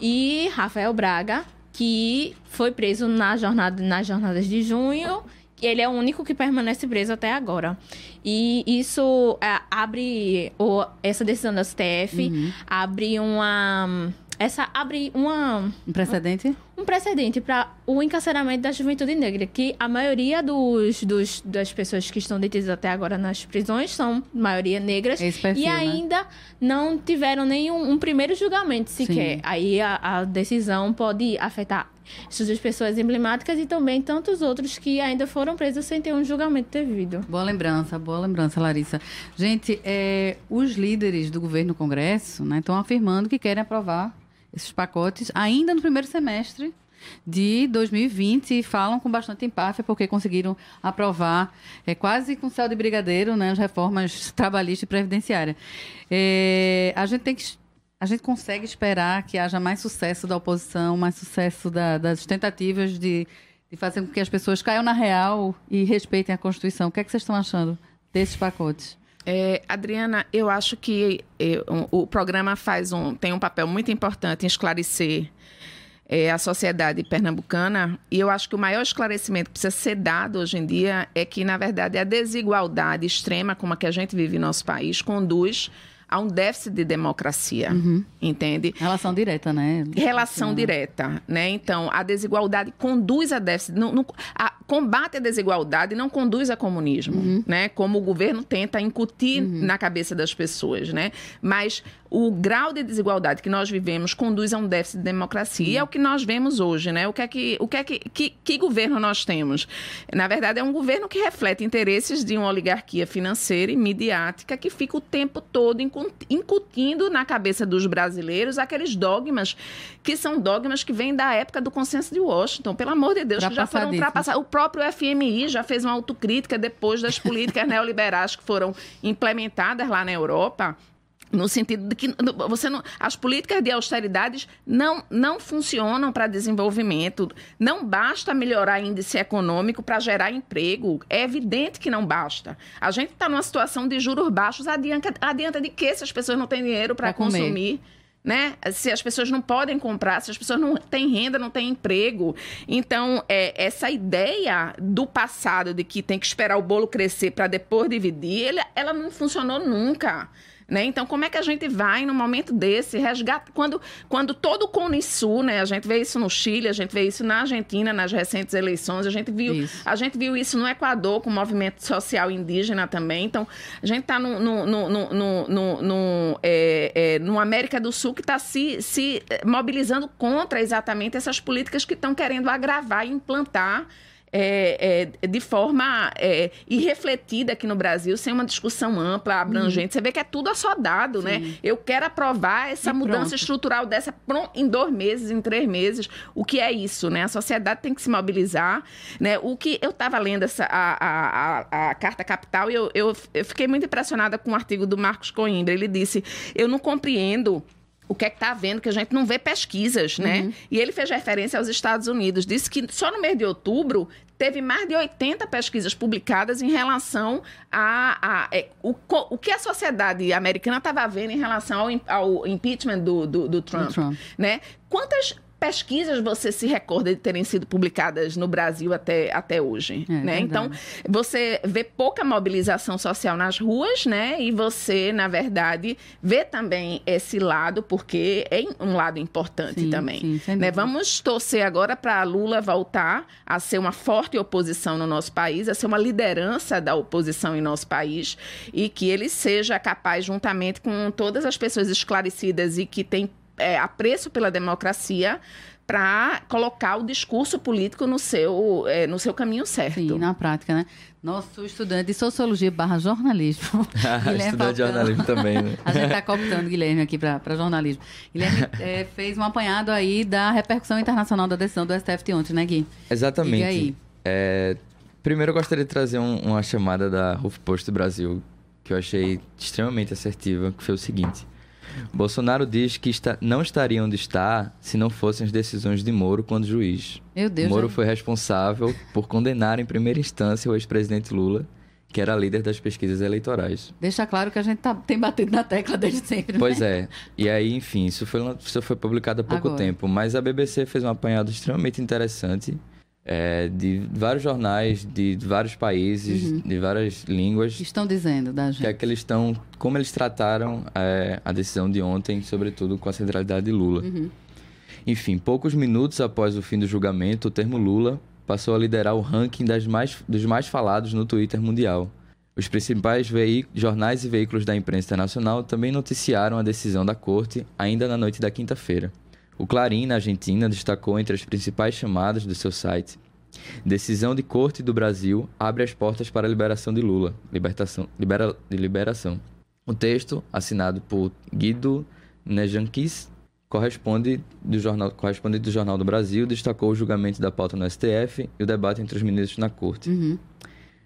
E Rafael Braga, que foi preso na jornada, nas jornadas de junho, ele é o único que permanece preso até agora. E isso é, abre o- essa decisão do STF Uhum. abre uma essa abre uma Um precedente? Um precedente para o encarceramento da juventude negra, que a maioria dos, dos, das pessoas que estão detidas até agora nas prisões são maioria negras Esse perfil, e né? ainda não tiveram nenhum um primeiro julgamento sequer. Sim. Aí a, a decisão pode afetar essas pessoas emblemáticas e também tantos outros que ainda foram presos sem ter um julgamento devido. Boa lembrança, boa lembrança, Larissa. Gente, é, os líderes do governo no Congresso né, estão afirmando que querem aprovar esses pacotes ainda no primeiro semestre de 2020 e falam com bastante empáfia porque conseguiram aprovar é, quase com céu de brigadeiro né, as reformas trabalhista e previdenciária. É, a gente tem que a gente consegue esperar que haja mais sucesso da oposição, mais sucesso da- das tentativas de, de fazer com que as pessoas caiam na real e respeitem a Constituição. O que é que vocês estão achando desses pacotes? É, Adriana, eu acho que é, o programa faz um, tem um papel muito importante em esclarecer é, a sociedade pernambucana e eu acho que o maior esclarecimento que precisa ser dado hoje em dia é que, na verdade, a desigualdade extrema como a que a gente vive em nosso país conduz a um déficit de democracia, entende? Relação direta, né? relação direta, né? Então, a desigualdade conduz a déficit, não, não- a, combate a desigualdade não conduz a comunismo, né? Como o governo tenta incutir na cabeça das pessoas, né? Mas o grau de desigualdade que nós vivemos conduz a um déficit de democracia. E é o que nós vemos hoje, né? O que é que, o que, é que, que, que governo nós temos? Na verdade, é um governo que reflete interesses de uma oligarquia financeira e midiática que fica o tempo todo incu- incutindo na cabeça dos brasileiros aqueles dogmas que são dogmas que vêm da época do consenso de Washington. Pelo amor de Deus, que já foram ultrapassados. O próprio FMI já fez uma autocrítica depois das políticas neoliberais que foram implementadas lá na Europa. No sentido de que você não, as políticas de austeridades não, não funcionam para desenvolvimento. Não basta melhorar índice econômico para gerar emprego. É evidente que não basta. A gente está numa situação de juros baixos. Adianta, adianta de que se as pessoas não têm dinheiro para Pra comer. Né? Se as pessoas não podem comprar, se as pessoas não têm renda, não têm emprego. Então, é, essa ideia do passado de que tem que esperar o bolo crescer para depois dividir, ele- ela não funcionou nunca. Né? Então, como é que a gente vai, num momento desse, resgatar. Quando, quando todo o Cone Sul, né? a gente vê isso no Chile, a gente vê isso na Argentina, nas recentes eleições, a gente viu, Isso. a gente viu isso no Equador, com o movimento social indígena também. Então, a gente está no, no, no, no, no, no, no, é, é, no América do Sul que está se, se eh, mobilizando contra exatamente essas políticas que estão querendo agravar e implantar. É, é, de forma é, irrefletida aqui no Brasil, sem uma discussão ampla, abrangente. Você vê que é tudo assodado, né? Eu quero aprovar essa E mudança pronto. estrutural dessa em dois meses, em três meses. O que é isso, né? A sociedade tem que se mobilizar, né? O que eu estava lendo essa, a, a, a, a Carta Capital e eu, eu, eu fiquei muito impressionada com um artigo do Marcos Coimbra. Ele disse, eu não compreendo o que é que está havendo, que a gente não vê pesquisas, né? E ele fez referência aos Estados Unidos. Disse que só no mês de outubro teve mais de 80 pesquisas publicadas em relação a, a- é, o, o que a sociedade americana estava vendo em relação ao, ao impeachment do, do, do Trump, Trump. né? Quantas pesquisas você se recorda de terem sido publicadas no Brasil até, até hoje, É, né? verdade. Então, você vê pouca mobilização social nas ruas, né? E você, na verdade, vê também esse lado, porque é um lado importante Sim, também. sim, né? Vamos torcer agora para Lula voltar a ser uma forte oposição no nosso país, a ser uma liderança da oposição em nosso país e que ele seja capaz, juntamente com todas as pessoas esclarecidas e que têm é, apreço pela democracia, para colocar o discurso político no seu, é, no seu caminho certo. Sim, na prática, né? Nosso estudante de sociologia barra jornalismo. Guilherme Estudante de jornalismo também, né? A gente está cooptando o Guilherme aqui para jornalismo. Guilherme eh, fez um apanhado aí da repercussão internacional da decisão do STF de ontem, né, Gui? Exatamente. Diga aí. É, primeiro eu gostaria de trazer um- uma chamada da HuffPost Brasil que eu achei extremamente assertiva, que foi o seguinte. Bolsonaro diz que está- não estaria onde está se não fossem as decisões de Moro quando juiz. Meu Deus. Moro já- foi responsável por condenar em primeira instância o ex-presidente Lula, que era líder das pesquisas eleitorais. Deixa claro que a gente tá, tem batido na tecla desde sempre. né? Pois é. E aí, enfim, isso foi, isso foi publicado há pouco Agora. tempo. Mas a BBC fez um apanhado extremamente interessante é, de vários jornais, de vários países, de várias línguas. Que estão dizendo da Que é gente? que eles estão, como eles trataram é, a decisão de ontem, sobretudo com a centralidade de Lula. Enfim, poucos minutos após o fim do julgamento, o termo Lula passou a liderar o ranking das mais, dos mais falados no Twitter mundial. Os principais jornais e veículos da imprensa internacional também noticiaram a decisão da corte ainda na noite da quinta-feira. O Clarim, na Argentina, destacou entre as principais chamadas do seu site: Decisão de corte do Brasil abre as portas para a liberação de Lula. Libertação, libera, de liberação. O texto, assinado por Guido Nejanquis, corresponde do jornal, corresponde do Jornal do Brasil, destacou o julgamento da pauta no STF e o debate entre os ministros na corte. Uhum.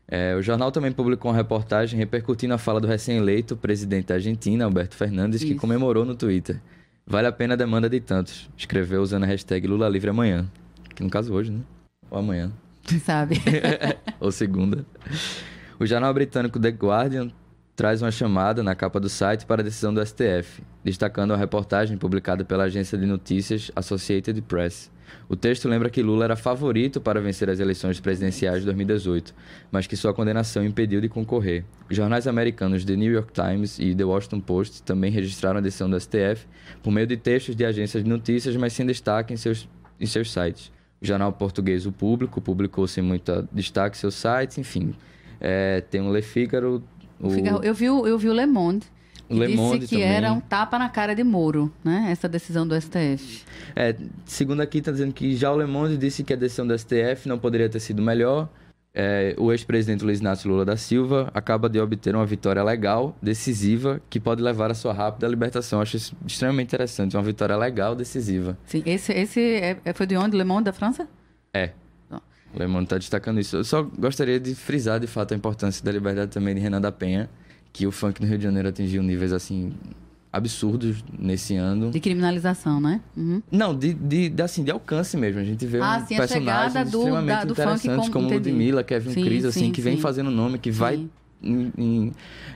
É, o jornal também publicou uma reportagem repercutindo a fala do recém-eleito presidente da Argentina, Alberto Fernandes, que Isso. comemorou no Twitter. Vale a pena a demanda de tantos. Escreveu usando a hashtag Lula Livre amanhã. Que no caso hoje, né? Ou amanhã. Quem sabe? Ou segunda. O jornal britânico The Guardian traz uma chamada na capa do site para a decisão do STF, destacando a reportagem publicada pela agência de notícias Associated Press. O texto lembra que Lula era favorito para vencer as eleições presidenciais de 2018, mas que sua condenação impediu de concorrer. Os jornais americanos The New York Times e The Washington Post também registraram a decisão do STF por meio de textos de agências de notícias, mas sem destaque em seus, em seus sites. O jornal português O Público publicou sem muito destaque seu site, enfim. É, tem o Le Figaro. O... Figaro- Eu vi, o- eu vi o Le Monde. Le disse Monde que também. era um tapa na cara de Moro, né? Essa decisão do STF. É, segundo aqui, está dizendo que já o Le Monde disse que a decisão do STF não poderia ter sido melhor. É, o ex-presidente Luiz Inácio Lula da Silva acaba de obter uma vitória legal, decisiva, que pode levar à sua rápida libertação. Eu acho isso extremamente interessante. Uma vitória legal, decisiva. Sim, esse, esse é- é- foi de onde? Le Monde da França? É. O Le Monde está destacando isso. Eu só gostaria de frisar, de fato, a importância da liberdade também de Renan da Penha, que o funk no Rio de Janeiro atingiu níveis, assim, absurdos nesse ano. De criminalização, né? Uhum. Não, de, de, de, assim, de alcance mesmo. A gente vê Ah, um sim, personagens do- extremamente da- do interessantes, como- como, entendi. Ludmilla, Kevin Sim, Cris, assim, sim, que vem fazendo nome, que vai, em, em,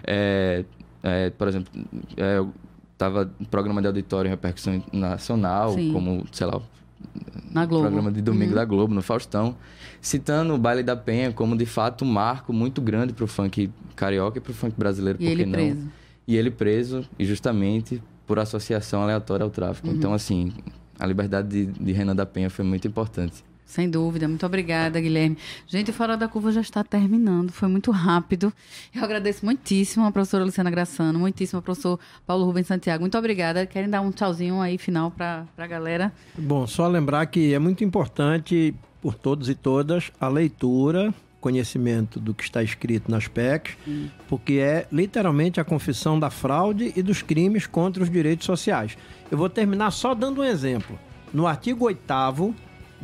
é, é, por exemplo, é, eu tava no programa de auditório em repercussão nacional, Sim. como, sei lá, Na Globo. programa de domingo Uhum. da Globo, no Faustão, citando o Baile da Penha como, de fato, um marco muito grande pro funk carioca e pro funk brasileiro, E ele não? preso. E ele preso, e justamente por associação aleatória ao tráfico. Uhum. Então, assim, a liberdade de, de Renan da Penha foi muito importante. Sem dúvida. Muito obrigada, Guilherme. Gente, o Fora da Curva já está terminando. Foi muito rápido. Eu agradeço muitíssimo a professora Luciana Graçano, muitíssimo ao professor Paulo Rubens Santiago. Muito obrigada. Querem dar um tchauzinho aí final para a galera? Bom, só lembrar que é muito importante por todos e todas a leitura, conhecimento do que está escrito nas PECs, porque é literalmente a confissão da fraude e dos crimes contra os direitos sociais. Eu vou terminar só dando um exemplo. No artigo 8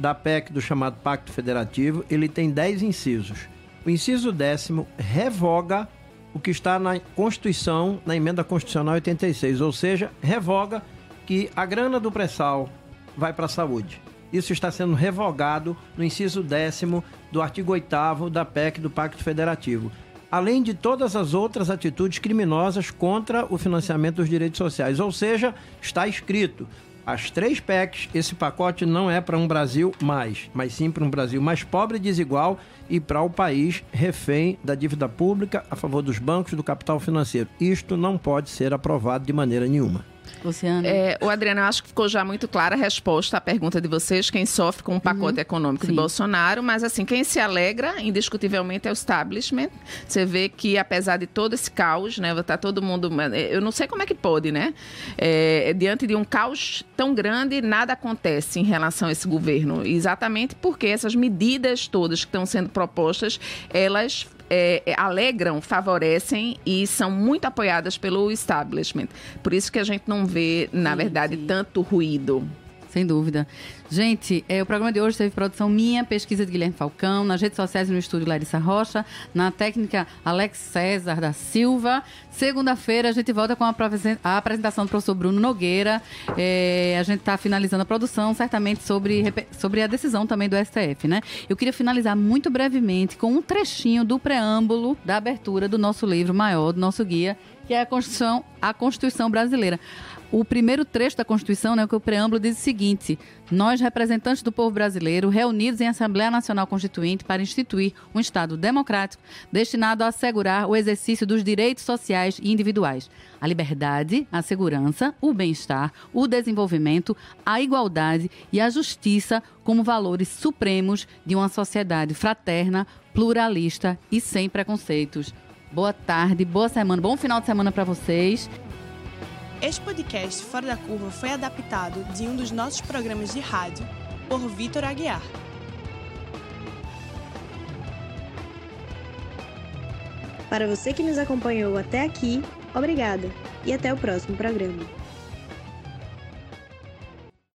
da PEC do chamado Pacto Federativo, ele tem 10 incisos. O inciso décimo revoga o que está na Constituição, na emenda constitucional 86, ou seja, revoga que a grana do pré-sal vai para a saúde. Isso está sendo revogado no inciso décimo do artigo 8 da PEC do Pacto Federativo. Além de todas as outras atitudes criminosas contra o financiamento dos direitos sociais. Ou seja, está escrito: as três PECs, esse pacote não é para um Brasil mais, mas sim para um Brasil mais pobre e desigual e para o país refém da dívida pública a favor dos bancos e do capital financeiro. Isto não pode ser aprovado de maneira nenhuma. Luciana? É, o Adriano, eu acho que ficou já muito clara a resposta à pergunta de vocês, quem sofre com o pacote econômico Sim. de Bolsonaro, mas assim, quem se alegra, indiscutivelmente, é o establishment. Você vê que, apesar de todo esse caos, né, tá todo mundo... Eu não sei como é que pode, né? É, diante de um caos tão grande, nada acontece em relação a esse governo. Exatamente porque essas medidas todas que estão sendo propostas, elas é, é, alegram, favorecem e são muito apoiadas pelo establishment. Por isso que a gente não vê, na Sim, verdade, sim. tanto ruído. Sem dúvida. Gente, é, o programa de hoje teve produção minha, pesquisa de Guilherme Falcão, nas redes sociais no estúdio Larissa Rocha, na técnica Alex César da Silva. Segunda-feira a gente volta com a a apresentação do professor Bruno Nogueira. É, a gente está finalizando a produção, certamente sobre, sobre a decisão também do STF, né? Eu queria finalizar muito brevemente com um trechinho do preâmbulo da abertura do nosso livro maior, do nosso guia, que é a Constituição, a Constituição Brasileira. O primeiro trecho da Constituição, né, que o preâmbulo diz o seguinte: nós, representantes do povo brasileiro, reunidos em Assembleia Nacional Constituinte para instituir um Estado democrático destinado a assegurar o exercício dos direitos sociais e individuais, a liberdade, a segurança, o bem-estar, o desenvolvimento, a igualdade e a justiça como valores supremos de uma sociedade fraterna, pluralista e sem preconceitos. Boa tarde, boa semana, bom final de semana para vocês. Este podcast Fora da Curva foi adaptado de um dos nossos programas de rádio por Vitor Aguiar. Para você que nos acompanhou até aqui, obrigada e até o próximo programa.